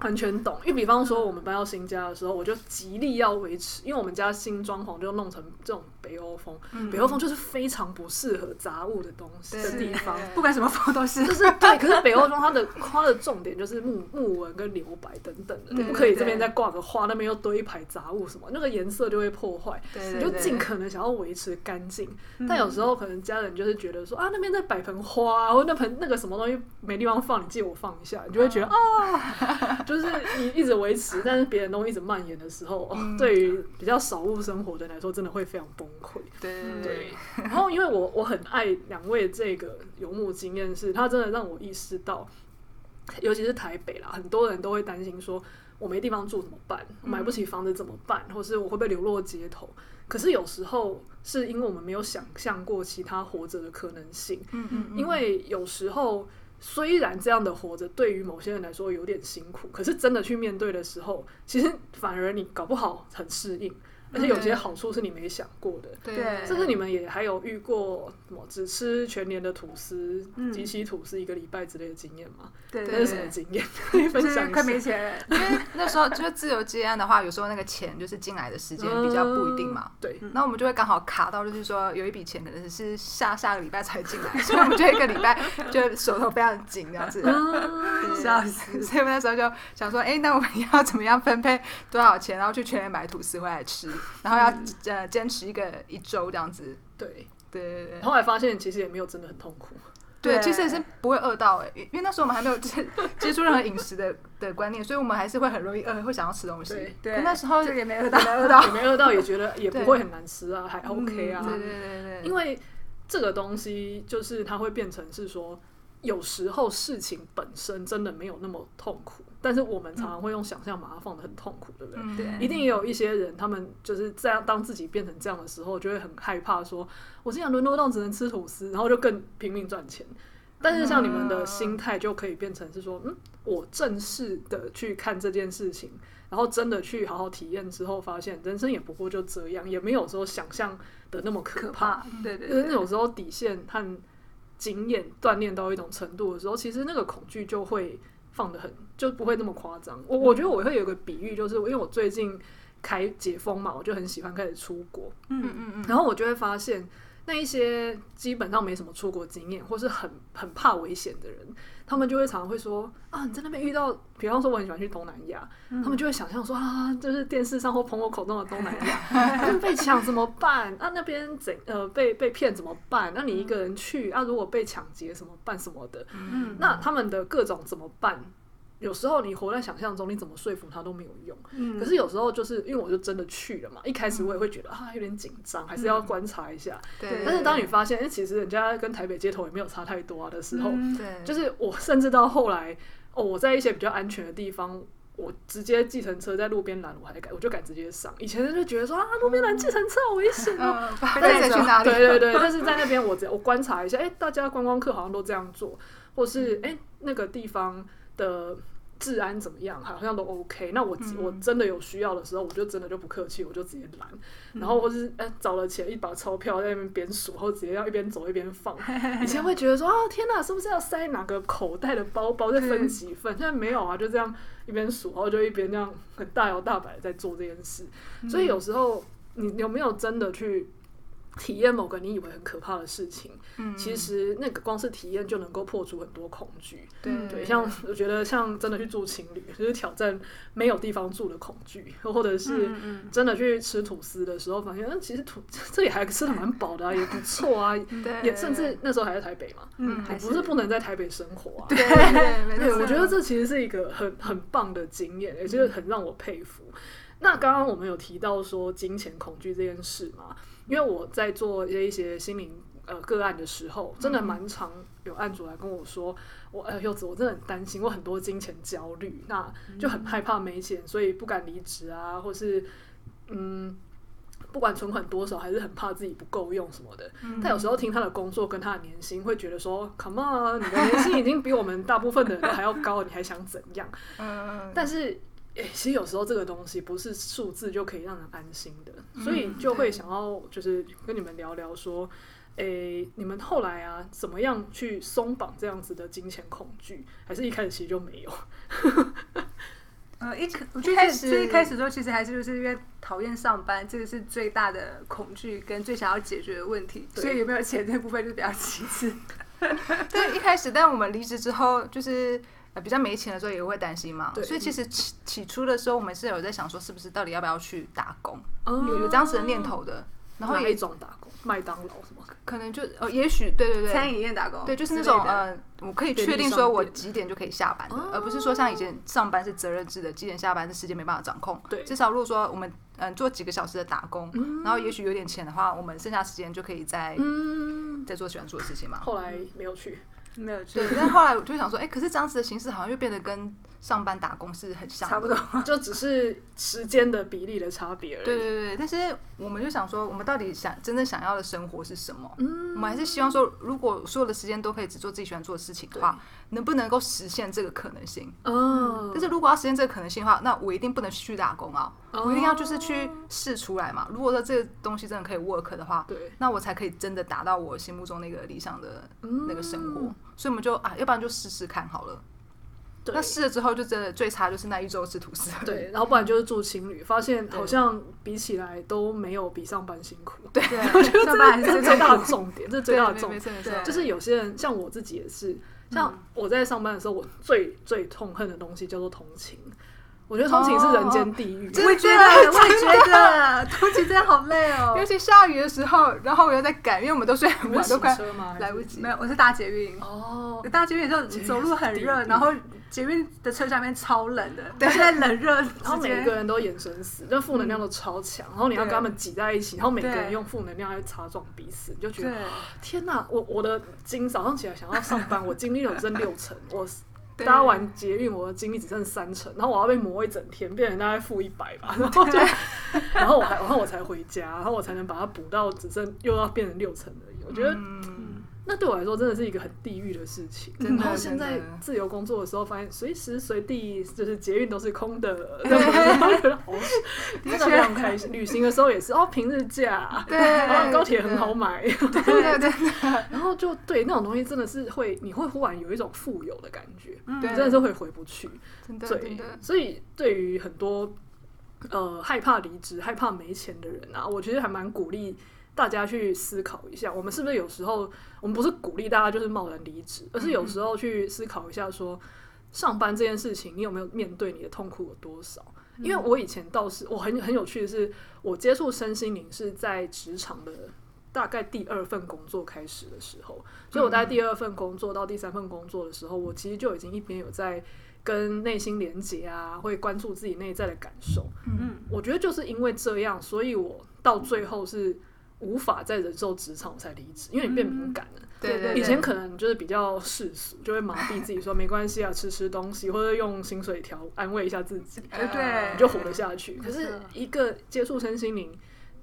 完全懂，因为比方说我们搬到新家的时候，我就极力要维持，因为我们家新装潢就弄成这种北欧风，嗯、北欧风就是非常不适合杂物的东西的地方，*laughs* 不管什么风都是，就是对。可是北欧风它的 *laughs* 它的重点就是木木纹跟留白等等的，不可以这边再挂个花，那边又堆一排杂物什么，那个颜色就会破坏。你就尽可能想要维持干净，但有时候可能家人就是觉得说啊，那边在摆盆花，或那盆那个什么东西没地方放，你借我放一下，你就会觉得啊。哦就是你一直维持，但是别人东西一直蔓延的时候，嗯、对于比较少物生活的人来说，真的会非常崩溃。对。然后，因为我我很爱两位这个游牧经验，是它真的让我意识到，尤其是台北啦，很多人都会担心说，我没地方住怎么办？买不起房子怎么办？或是我会不会流落街头？可是有时候是因为我们没有想象过其他活着的可能性。嗯嗯，嗯。因为有时候。虽然这样的活着对于某些人来说有点辛苦，可是真的去面对的时候，其实反而你搞不好很适应。而且有些好处是你没想过的，对，甚至你们也还有遇过什么只吃全年的吐司、即期吐司一个礼拜之类的经验吗？对，这是什么经验？可 *laughs* 以分享一下。快没钱，因为那时候就是自由接案的话，有时候那个钱就是进来的时间比较不一定嘛。对，那我们就会刚好卡到，就是说有一笔钱可能是下下个礼拜才进来，*laughs* 所以我们就一个礼拜就手头非常紧这样子。笑死！所以我们那时候就想说，哎，那我们要怎么样分配多少钱，然后去全年买吐司回来吃？然后要呃坚持一个一周这样子，对对对对。后来发现其实也没有真的很痛苦，对，其实也是不会饿到哎，因为那时候我们还没有接接触任何饮食的的观念，所以我们还是会很容易饿，会想要吃东西。对，那时候也没 *laughs* 饿到，饿到也没饿到，也觉得也不会很难吃啊，还 OK 啊。对对对对，因为这个东西就是它会变成是说，有时候事情本身真的没有那么痛苦。但是我们常常会用想象把它放得很痛苦，对不对？对，一定也有一些人，他们就是这样，当自己变成这样的时候，就会很害怕，说我这样沦落到只能吃吐司，然后就更拼命赚钱。但是像你们的心态就可以变成是说，嗯，我正式的去看这件事情，然后真的去好好体验之后，发现人生也不过就这样，也没有说想象的那么可怕。对对，就是有时候底线和经验锻炼到一种程度的时候，其实那个恐惧就会。放得很就不会那么夸张。我我觉得我会有个比喻，就是因为我最近开解封嘛，我就很喜欢开始出国。嗯嗯嗯。然后我就会发现，那一些基本上没什么出国经验，或是很很怕危险的人，他们就会常常会说啊，你在那边遇到，比方说我很喜欢去东南亚，嗯、他们就会想象说啊，就是电视上或朋友口中的东南亚，*laughs* 被抢怎么办？啊，那边怎呃被被骗怎么办？那你一个人去啊，如果被抢劫怎么办什么的？嗯，那他们的各种怎么办？有时候你活在想象中，你怎么说服他都没有用。嗯、可是有时候就是因为我就真的去了嘛，一开始我也会觉得、嗯、啊有点紧张，还是要观察一下。嗯、对。但是当你发现，哎，其实人家跟台北街头也没有差太多啊的时候，嗯、对。就是我甚至到后来，哦，我在一些比较安全的地方，我直接计程车在路边拦，我还敢，我就敢直接上。以前就觉得说啊，路边拦计程车好危险哦。但是去哪里？对对对。*laughs* 但是在那边我只我观察一下，哎，大家观光客好像都这样做，或是哎那个地方。的治安怎么样？好像都 OK。那我、嗯、我真的有需要的时候，我就真的就不客气，我就直接拦。嗯、然后或是哎找了钱，一把钞票在那边边数，然后直接要一边走一边放。*laughs* 以前会觉得说啊，天哪，是不是要塞哪个口袋的包包再分几份？嗯、现在没有啊，就这样一边数，然后就一边这样很大摇大摆的在做这件事。嗯、所以有时候你有没有真的去？体验某个你以为很可怕的事情，嗯，其实那个光是体验就能够破除很多恐惧。对对，像我觉得像真的去住情侣，就是挑战没有地方住的恐惧，或者是真的去吃吐司的时候，发现嗯，其实吐 *laughs* 这里还吃的蛮饱的啊，也不错啊，*laughs* 也甚至那时候还在台北嘛，嗯，还不是不能在台北生活啊。对 *laughs* 对对，我觉得这其实是一个很很棒的经验，也就是很让我佩服。那刚刚我们有提到说金钱恐惧这件事嘛？因为我在做一些一些心灵呃个案的时候，真的蛮常有案主来跟我说，我呃柚子，我真的很担心，我很多金钱焦虑，那就很害怕没钱，所以不敢离职啊，或是嗯。不管存款多少，还是很怕自己不够用什么的。嗯、但有时候听他的工作跟他的年薪，会觉得说：“Come on，你的年薪已经比我们大部分的人都还要高，你还想怎样？*laughs* ”嗯、但是，诶、欸，其实有时候这个东西不是数字就可以让人安心的，嗯、所以就会想要就是跟你们聊聊说：“诶、欸，你们后来啊，怎么样去松绑这样子的金钱恐惧？还是一开始其实就没有？”呃，一开我觉得最一开始的时候，其实还是就是因为讨厌上班，这个是最大的恐惧跟最想要解决的问题。对所以有没有钱这部分就比较其次。*laughs* 对，一开始，但我们离职之后，就是呃比较没钱的时候，也会担心嘛。对所以其实起起初的时候，我们是有在想说，是不是到底要不要去打工？哦、有有这样子的念头的。然后有一种打工，麦当劳什么？可能就哦，也许对对对，餐饮业打工，对，就是那种呃，我可以确定说我几点就可以下班的，而不是说像以前上班是责任制的，几点下班是时间没办法掌控。对，至少如果说我们嗯做几个小时的打工，然后也许有点钱的话，我们剩下时间就可以在在做喜欢做的事情嘛。后来没有去，没有去。对，但后来我就想说，哎，可是这样子的形式好像又变得跟。上班打工是很像，差不多，*laughs* 就只是时间的比例的差别而已。对对对，但是我们就想说，我们到底想真正想要的生活是什么？嗯，我们还是希望说，如果所有的时间都可以只做自己喜欢做的事情的话，能不能够实现这个可能性？嗯，但是如果要实现这个可能性的话，那我一定不能去打工啊，哦、我一定要就是去试出来嘛。如果说这个东西真的可以 work 的话，对，那我才可以真的达到我心目中那个理想的那个生活。嗯、所以我们就啊，要不然就试试看好了。那试了之后，就真的最差就是那一周吃吐司。对，然后不然就是住青旅，发现好像比起来都没有比上班辛苦。*laughs* 对，*laughs* 我觉得上班是最大的重点，这是最大的重点。就是有些人像我自己也是，像我在上班的时候，我最最痛恨的东西叫做同情。我觉得通勤是人间地狱。我也觉得，我也觉得通勤真的好累哦，*laughs* 尤其下雨的时候，然后我又在赶，因为我们都睡很晚，都快来不及。没有，我是搭捷运。哦，搭捷运的时候你走路很热，然后。捷运的车下面超冷的，对，现在冷热，然后每个人都眼神死，就负能量都超强，然后你要跟他们挤在一起，然后每个人用负能量来擦撞彼此，你就觉得天哪！我我的精早上起来想要上班，我精力有剩六成，我搭完捷运我的精力只剩三成，然后我要被磨一整天，变成大概负一百吧，*laughs* 然后就，然后我还然后我才回家，然后我才能把它补到只剩又要变成六成而已，我觉得。那对我来说真的是一个很地狱的事情。然后现在自由工作的时候，发现随时随地就是捷运都是空的 *laughs* *laughs* 真的非常开心。旅行的时候也是哦，平日假，对，然后高铁很好买，*laughs* 对对对。然后就对那种东西真的是会，你会忽然有一种富有的感觉，你，真的是会回不去。对，所以对于很多呃害怕离职、害怕没钱的人啊，我其实还蛮鼓励。大家去思考一下，我们是不是有时候，我们不是鼓励大家就是贸然离职，而是有时候去思考一下说，说上班这件事情，你有没有面对你的痛苦有多少？因为我以前倒是我很很有趣的是，我接触身心灵是在职场的大概第二份工作开始的时候，所以我在第二份工作到第三份工作的时候，我其实就已经一边有在跟内心连接啊，会关注自己内在的感受。嗯，我觉得就是因为这样，所以我到最后是。无法再忍受职场才离职，因为你变敏感了。对对，以前可能就是比较世俗，就会麻痹自己说没关系啊，吃吃东西或者用薪水条安慰一下自己，对，你就活得下去。可是一个接触身心灵，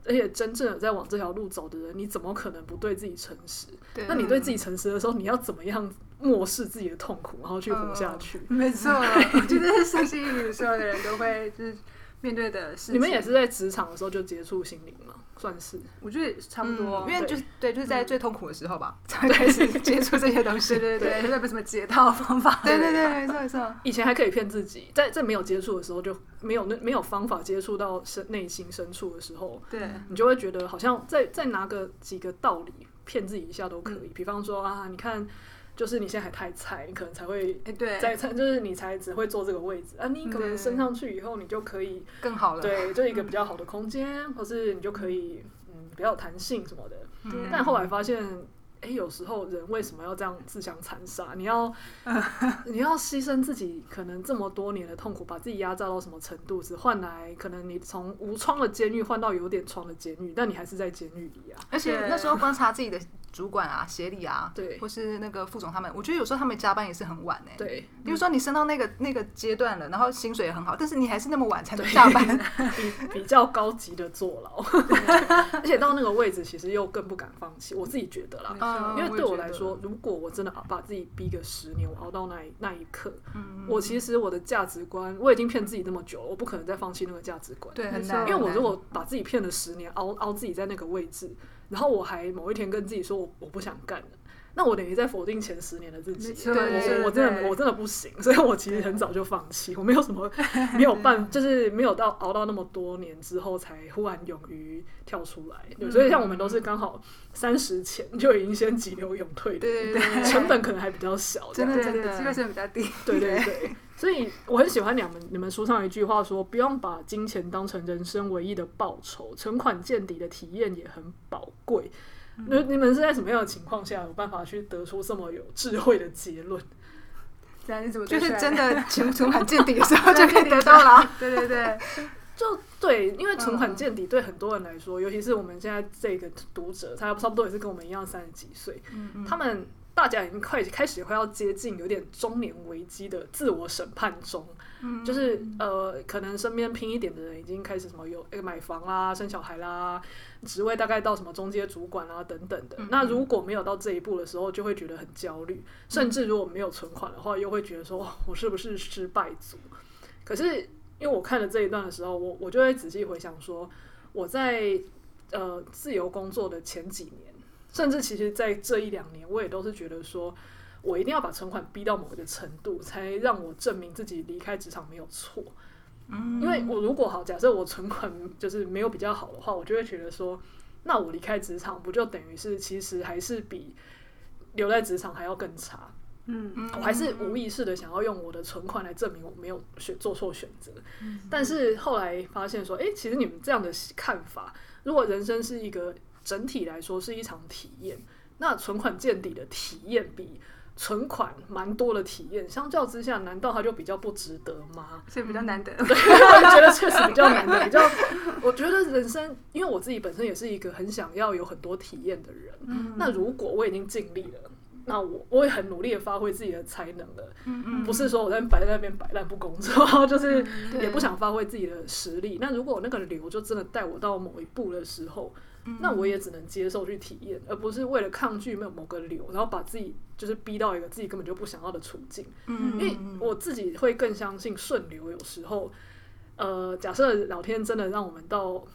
而且真正的在往这条路走的人，你怎么可能不对自己诚实？那你对自己诚实的时候，你要怎么样漠视自己的痛苦，然后去活下去？没错，*laughs* 我觉得身心灵所有的人都会就是面对的事情。你们也是在职场的时候就接触心灵吗？算是，我觉得差不多，因为就是对，就是在最痛苦的时候吧，*laughs* 才开始接触这些东西。对对对，没有什么解套方法。对对对，没错没错。以前还可以骗自己，在在没有接触的时候就没有那没有方法接触到深内心深处的时候，对，你就会觉得好像再再拿个几个道理骗自己一下都可以。比方说啊，你看。就是你现在还太菜，你可能才会在菜，就是你才只会坐这个位置啊。你可能升上去以后，你就可以更好了。对，就一个比较好的空间，或是你就可以嗯比较有弹性什么的。但后来发现，哎，有时候人为什么要这样自相残杀？你要 *laughs* 你要牺牲自己可能这么多年的痛苦，把自己压榨到什么程度，只换来可能你从无窗的监狱换到有点窗的监狱，但你还是在监狱里啊。而且那时候观察自己的。主管啊，协理啊，对，或是那个副总他们，我觉得有时候他们加班也是很晚哎、欸。对，比如说你升到那个那个阶段了，然后薪水也很好，但是你还是那么晚才能下班，*laughs* 比比较高级的坐牢，*laughs* 而且到那个位置其实又更不敢放弃。我自己觉得啦，嗯、因为对我来说，如果我真的把自己逼个十年，我熬到那一那一刻，嗯、我其实我的价值观我已经骗自己那么久了，我不可能再放弃那个价值观。对，很难。因为我如果把自己骗了十年，熬熬自己在那个位置。然后我还某一天跟自己说我我不想干了，那我等于在否定前十年的自己。对，我我真的我真的不行，所以我其实很早就放弃，我没有什么 *laughs* 没有办，就是没有到熬到那么多年之后才忽然勇于跳出来。对，所以像我们都是刚好三十前就已经先急流勇退的，成本可能还比较小，真的真的，机会成本比较低。对对 *laughs* 对。所以我很喜欢你们你们书上一句话说：“不用把金钱当成人生唯一的报酬，存款见底的体验也很宝贵。”那你们是在什么样的情况下有办法去得出这么有智慧的结论？这样你怎么就是真的存存 *laughs* 款见底的时候就可以得到了？对对对，就对，因为存款见底对很多人来说，尤其是我们现在这个读者，他差不多也是跟我们一样三十几岁，嗯嗯他们。大家已经快开始快要接近有点中年危机的自我审判中，嗯、就是呃，可能身边拼一点的人已经开始什么有买房啦、生小孩啦，职位大概到什么中阶主管啦等等的。嗯、那如果没有到这一步的时候，就会觉得很焦虑，嗯、甚至如果没有存款的话，又会觉得说我是不是失败族？可是因为我看了这一段的时候，我我就会仔细回想说，我在呃自由工作的前几年。甚至其实，在这一两年，我也都是觉得说，我一定要把存款逼到某一个程度，才让我证明自己离开职场没有错。嗯，因为我如果好，假设我存款就是没有比较好的话，我就会觉得说，那我离开职场不就等于是其实还是比留在职场还要更差？嗯，我还是无意识的想要用我的存款来证明我没有选做错选择。嗯，但是后来发现说，哎，其实你们这样的看法，如果人生是一个。整体来说是一场体验，那存款见底的体验比存款蛮多的体验，相较之下，难道它就比较不值得吗？所以比较难得。对，*laughs* 我觉得确实比较难得，比较。我觉得人生，因为我自己本身也是一个很想要有很多体验的人。嗯。那如果我已经尽力了，那我我也很努力的发挥自己的才能了。嗯嗯。不是说我在摆在那边摆烂不工作，*laughs* 就是也不想发挥自己的实力。那如果那个流就真的带我到某一步的时候。那我也只能接受去体验，而不是为了抗拒没有某个流，然后把自己就是逼到一个自己根本就不想要的处境。嗯，因为我自己会更相信顺流，有时候，呃，假设老天真的让我们到。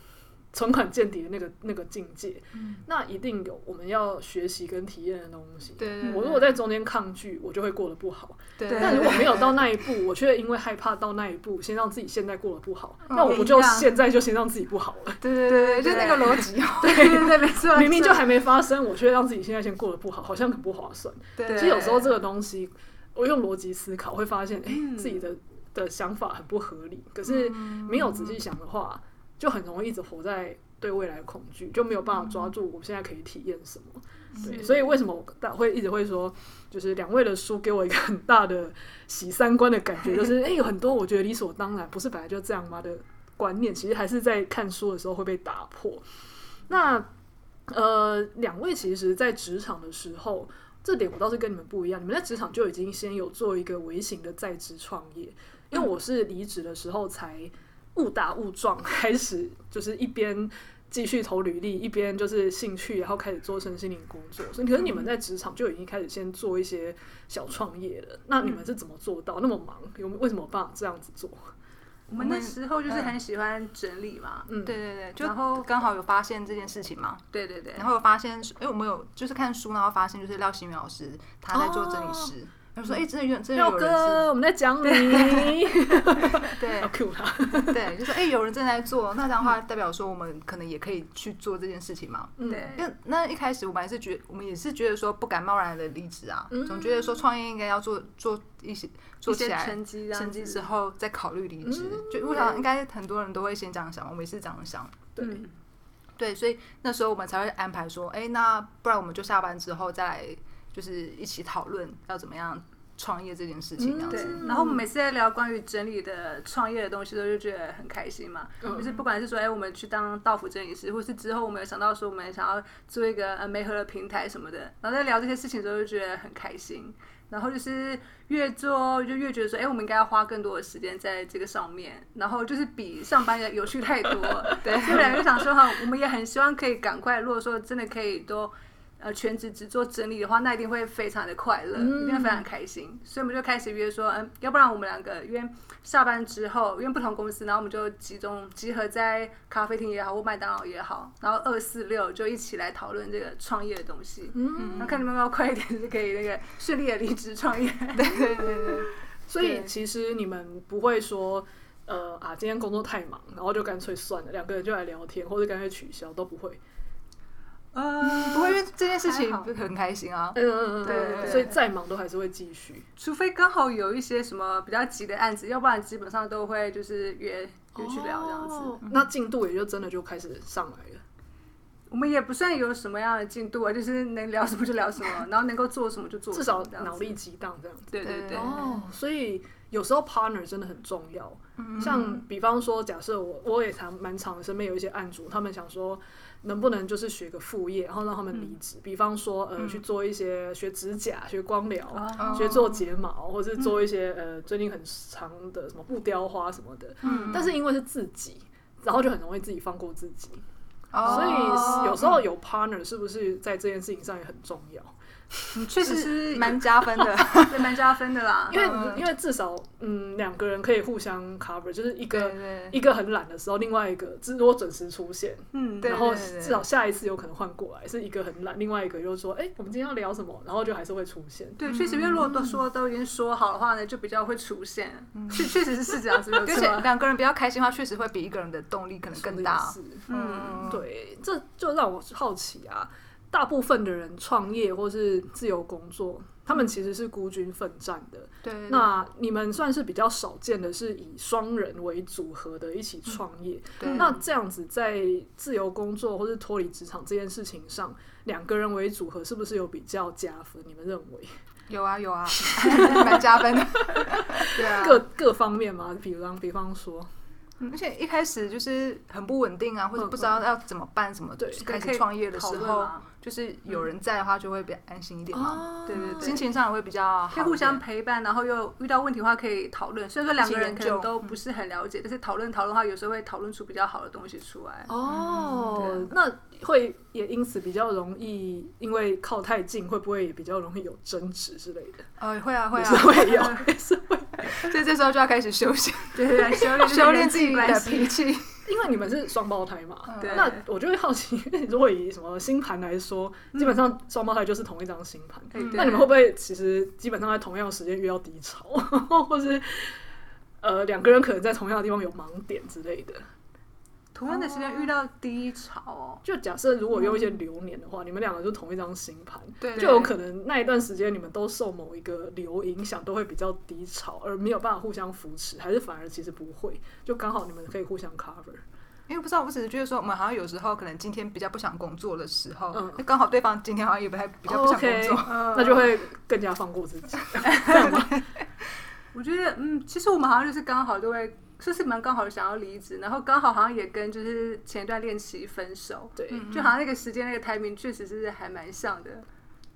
存款见底的那个那个境界，嗯、那一定有我们要学习跟体验的东西。对，对，对，我如果在中间抗拒，我就会过得不好。对，对，对，但如果没有到那一步，我却因为害怕到那一步，先让自己现在过得不好，嗯、那我不就现在就先让自己不好了？对对对，就那个逻辑。对对对，没错。明明就还没发生，我却让自己现在先过得不好，好像很不划算。对，其实有时候这个东西，我用逻辑思考会发现，哎、欸，自己的的想法很不合理。可是没有仔细想的话。就很容易一直活在对未来的恐惧，就没有办法抓住我现在可以体验什么。嗯、对，所以为什么我会一直会说，就是两位的书给我一个很大的洗三观的感觉，就是哎、*laughs* 欸，有很多我觉得理所当然，不是本来就这样吗的观念，其实还是在看书的时候会被打破。那呃，两位其实，在职场的时候，这点我倒是跟你们不一样，你们在职场就已经先有做一个微型的在职创业，因为我是离职的时候才。误打误撞 *laughs* 开始，就是一边继续投履历，一边就是兴趣，然后开始做身心灵工作。所以，可是你们在职场就已经开始先做一些小创业了。那你们是怎么做到那么忙？有为什么办法这样子做？*laughs* 我们那时候就是很喜欢整理嘛。嗯，对对对，就然后刚好有发现这件事情嘛。对对对，然后有发现，哎，我们有就是看书，然后发现就是廖新宇老师他在做整理师。他说：“哎，真的有，真的有人是我们在讲你，对，*laughs* 要他，对，就说哎，有人正在做，*laughs* 那这样的话代表说我们可能也可以去做这件事情嘛。对，那那一开始我们还是觉，我们也是觉得说不敢贸然的离职啊，总觉得说创业应该要做做一些做起来成绩，成绩之后再考虑离职。就我想应该很多人都会先这样想，我们也是这样想，对。”对，所以那时候我们才会安排说，哎，那不然我们就下班之后再来，就是一起讨论要怎么样。创业这件事情，这样子。然后我们每次在聊关于整理的创业的东西，都就觉得很开心嘛。嗯、就是不管是说，哎，我们去当道府整理师，或是之后我们有想到说，我们想要做一个呃媒合的平台什么的，然后在聊这些事情的时候，就觉得很开心。然后就是越做就越觉得说，哎，我们应该要花更多的时间在这个上面。然后就是比上班的有趣太多。*laughs* 对，所以两个就想说哈，我们也很希望可以赶快，如果说真的可以多。呃，全职只做整理的话，那一定会非常的快乐，嗯、一定会非常开心。所以我们就开始约说，嗯，要不然我们两个约下班之后，因为不同公司，然后我们就集中集合在咖啡厅也好，或麦当劳也好，然后二四六就一起来讨论这个创业的东西。嗯，那看你们要不要快一点，就可以那个顺利的离职创业。对对对对。*laughs* 所以其实你们不会说，呃啊，今天工作太忙，然后就干脆算了，两个人就来聊天，或者干脆取消，都不会。嗯，不会，因为这件事情很开心啊。嗯嗯嗯，对，所以再忙都还是会继续，除非刚好有一些什么比较急的案子，要不然基本上都会就是约约去聊这样子。那进度也就真的就开始上来了。我们也不算有什么样的进度啊，就是能聊什么就聊什么，*laughs* 然后能够做什么就做，至少脑力激荡这样子。对对对。哦，所以有时候 partner 真的很重要。嗯像比方说，假设我我也常蛮常身边有一些案主，他们想说。能不能就是学个副业，然后让他们离职？嗯、比方说，呃，嗯、去做一些学指甲、学光疗、哦、学做睫毛，或者是做一些、嗯、呃最近很长的什么布雕花什么的。嗯、但是因为是自己，然后就很容易自己放过自己。哦、所以有时候有 partner 是不是在这件事情上也很重要？确实是蛮加分的，*laughs* 对，蛮加分的啦。因为因为至少嗯两个人可以互相 cover，就是一个一个很懒的时候，另外一个如果准时出现，嗯，然后至少下一次有可能换过来，是一个很懒，另外一个又说，哎，我们今天要聊什么，然后就还是会出现。对，确实，因为如果都说都已经说好的话呢，就比较会出现。确确实是是这样子，*laughs* 而且两个人比较开心的话，确实会比一个人的动力可能更大。嗯，对，这就让我好奇啊。大部分的人创业或是自由工作，他们其实是孤军奋战的。对，那你们算是比较少见的，是以双人为组合的一起创业。对，那这样子在自由工作或是脱离职场这件事情上，两个人为组合是不是有比较加分？你们认为？有啊有啊，*laughs* 蛮加分的。*laughs* 对啊，各各方面嘛，比方比方说。而且一开始就是很不稳定啊，或者不知道要怎么办什么的。开始创业的时候，就是有人在的话，就会比较安心一点嘛。对对对，心情上也会比较好，可以互相陪伴，然后又遇到问题的话可以讨论。虽然说两个人可能都不是很了解，但是讨论讨论的话，有时候会讨论出比较好的东西出来。哦，那会也因此比较容易，因为靠太近，会不会也比较容易有争执之类的？哦，会啊会啊，会有，*laughs* 是会。所以这时候就要开始修行，对对对，修炼 *laughs* 修炼自己的脾气。因为你们是双胞胎嘛，那我就会好奇，*laughs* 如果以什么星盘来说，基本上双胞胎就是同一张星盘。那你们会不会其实基本上在同样的时间遇到低潮，*laughs* 或是呃两个人可能在同样的地方有盲点之类的？同样的时间遇到低潮哦，就假设如果用一些流年的话，你们两个就同一张星盘，就有可能那一段时间你们都受某一个流影响，都会比较低潮，而没有办法互相扶持，还是反而其实不会，就刚好你们可以互相 cover。因为不知道，我只是觉得说，我们好像有时候可能今天比较不想工作的时候，嗯，刚好对方今天好像也不太比较不想工作，*laughs* 那就会更加放过自己？*laughs* 我觉得，嗯，其实我们好像就是刚好就会。就是蛮刚好想要离职，然后刚好好像也跟就是前一段恋情分手，对，就好像那个时间那个 timing 确实是还蛮像的。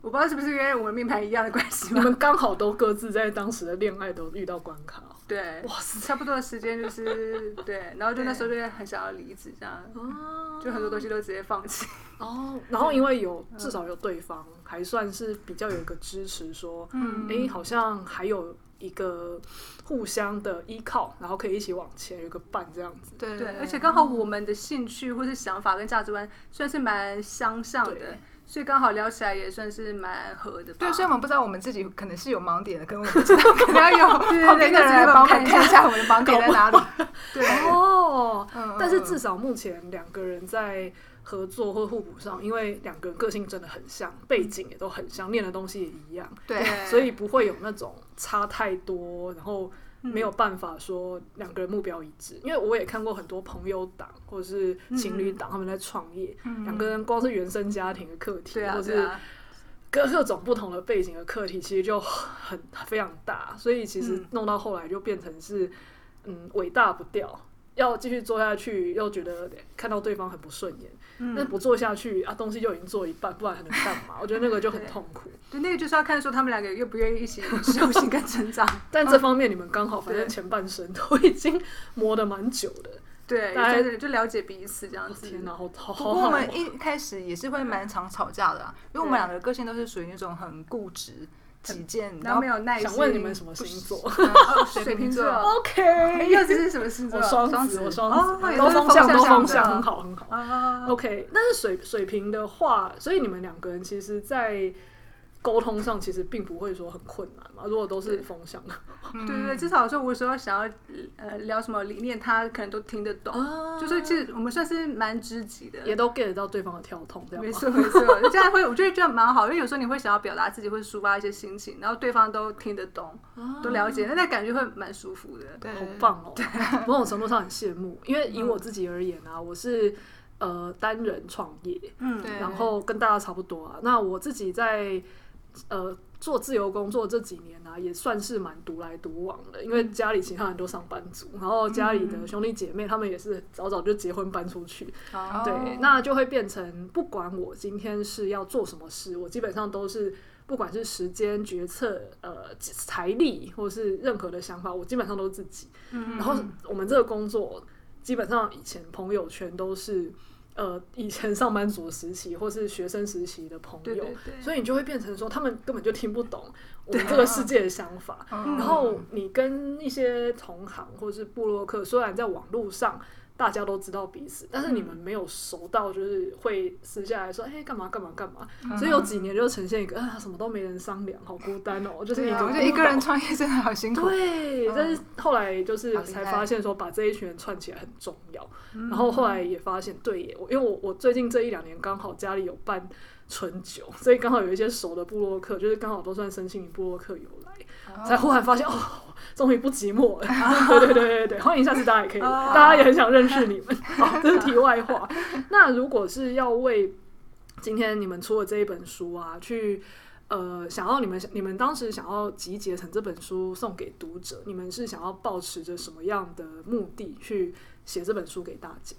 我不知道是不是因为我们命盘一样的关系，你们刚好都各自在当时的恋爱都遇到关卡，对，哇塞，差不多的时间就是对，然后就那时候 *laughs* 就很想要离职，这样，哦，就很多东西都直接放弃，哦，然后因为有至少有对方，还算是比较有一个支持，说，嗯，哎，好像还有。一个互相的依靠，然后可以一起往前，有个伴这样子。对对，而且刚好我们的兴趣或是想法跟价值观算是蛮相像的，所以刚好聊起来也算是蛮合的。对，虽然我们不知道我们自己可能是有盲点的，可能我们知道可能要有 *laughs* 旁边的人来帮我们看一下我们的盲点在哪里。*laughs* 对哦，但是至少目前两个人在。合作或互补上，因为两个人个性真的很像，背景也都很像，念的东西也一样，对，所以不会有那种差太多，然后没有办法说两个人目标一致，因为我也看过很多朋友党或者是情侣党，他们在创业，两个人光是原生家庭的课题，或是各各种不同的背景的课题，其实就很非常大，所以其实弄到后来就变成是嗯尾大不掉。要继续做下去，又觉得看到对方很不顺眼，嗯、但不做下去啊，东西就已经做一半，不然还能干嘛？我觉得那个就很 *laughs* 痛苦。对，那个就是要看说他们两个愿不愿意一起修行跟成长。*laughs* 但这方面你们刚好，反正前半生都已经磨得蛮久的。对，就了解彼此这样子。天哪，好好好。不过我们一开始也是会蛮常吵架的，啊，因为我们两个个性都是属于那种很固执。己见，然后没有耐心。想问你们什么星座？水瓶座。*laughs* OK。柚子是什么星座？双子，我双子。都风向，都风向，很好，很好。OK。但是水水瓶的话，所以你们两个人其实，在。沟通上其实并不会说很困难嘛，如果都是风向。的，对对对，至少说我说想要呃聊什么理念，他可能都听得懂，啊、就是其实我们算是蛮知己的，也都 get 到对方的跳痛，这样没错没错，*laughs* 这样会我觉得这样蛮好，因为有时候你会想要表达自己，会抒发一些心情，然后对方都听得懂，啊、都了解，那那感觉会蛮舒服的，对，好棒哦，对某种程度上很羡慕，因为以我自己而言啊，我是呃单人创业，嗯，然后跟大家差不多啊，那我自己在。呃，做自由工作这几年呢、啊，也算是蛮独来独往的，因为家里其他人都上班族，然后家里的兄弟姐妹他们也是早早就结婚搬出去，嗯、对，那就会变成不管我今天是要做什么事，我基本上都是不管是时间决策、呃财力或是任何的想法，我基本上都是自己。嗯、然后我们这个工作基本上以前朋友圈都是。呃，以前上班族时期或是学生时期的朋友，所以你就会变成说，他们根本就听不懂我们这个世界的想法。啊、然后你跟一些同行或是部落客，虽然在网络上。大家都知道彼此，但是你们没有熟到，就是会私下来说，哎，干嘛干嘛干嘛。所以有几年就呈现一个啊，什么都没人商量，好孤单哦，就是一个。我觉得一个人创业真的好辛苦。对，但是后来就是才发现说，把这一群人串起来很重要。然后后来也发现，对耶，因为我我最近这一两年刚好家里有办春酒，所以刚好有一些熟的部落客，就是刚好都算身心灵部落客有来，才忽然发现哦。终于不寂寞了，*laughs* 对对对对对，欢迎下次大家也可以，大家也很想认识你们。*laughs* 好，这是题外话。那如果是要为今天你们出的这一本书啊，去呃，想要你们你们当时想要集结成这本书送给读者，你们是想要保持着什么样的目的去写这本书给大家？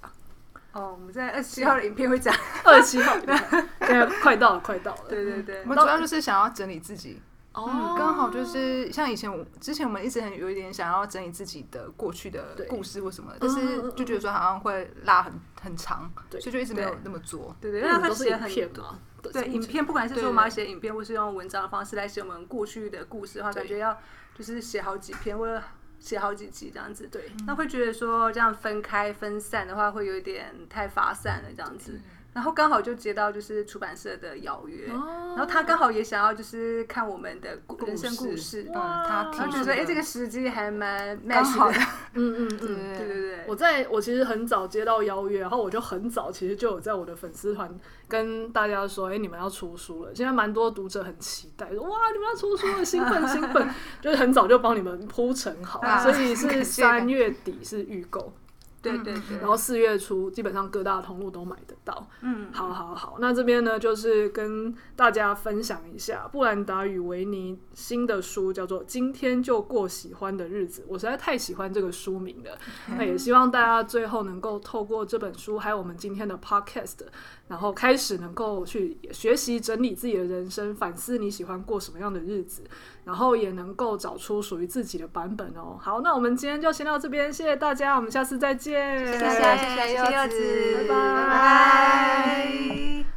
哦，我们在二十七号的影片会讲，二十七号，*laughs* 现在快到了，快到了。对对对，我们主要就是想要整理自己。哦，刚好就是像以前我之前我们一直很有一点想要整理自自己的过去的故事或什么，但是就觉得说好像会拉很很长，所以就一直没有那么做。对。对，因为他写很多，对影片，不管是说我们要写影片，或是用文章的方式来写我们过去的故事的话，感觉要就是写好几篇或者写好几集这样子。对，那会觉得说这样分开分散的话，会有一点太发散了这样子。然后刚好就接到就是出版社的邀约，然后他刚好也想要就是看我们的人生故事，嗯，他他觉得哎这个时机还蛮 match 的，*laughs* 嗯嗯嗯，对对对。我在我其实很早接到邀约，然后我就很早其实就有在我的粉丝团跟大家说，哎，你们要出书了。现在蛮多读者很期待，说哇你们要出书了，兴奋兴奋，*laughs* 就是很早就帮你们铺陈好，所以是。三月底是预购。对对对，然后四月初基本上各大通路都买得到。嗯，好好好，那这边呢就是跟大家分享一下布兰达与维尼新的书，叫做《今天就过喜欢的日子》。我实在太喜欢这个书名了，*laughs* 那也希望大家最后能够透过这本书，还有我们今天的 Podcast。然后开始能够去学习整理自己的人生，反思你喜欢过什么样的日子，然后也能够找出属于自己的版本哦。好，那我们今天就先到这边，谢谢大家，我们下次再见。谢谢谢谢柚子，拜拜。拜拜。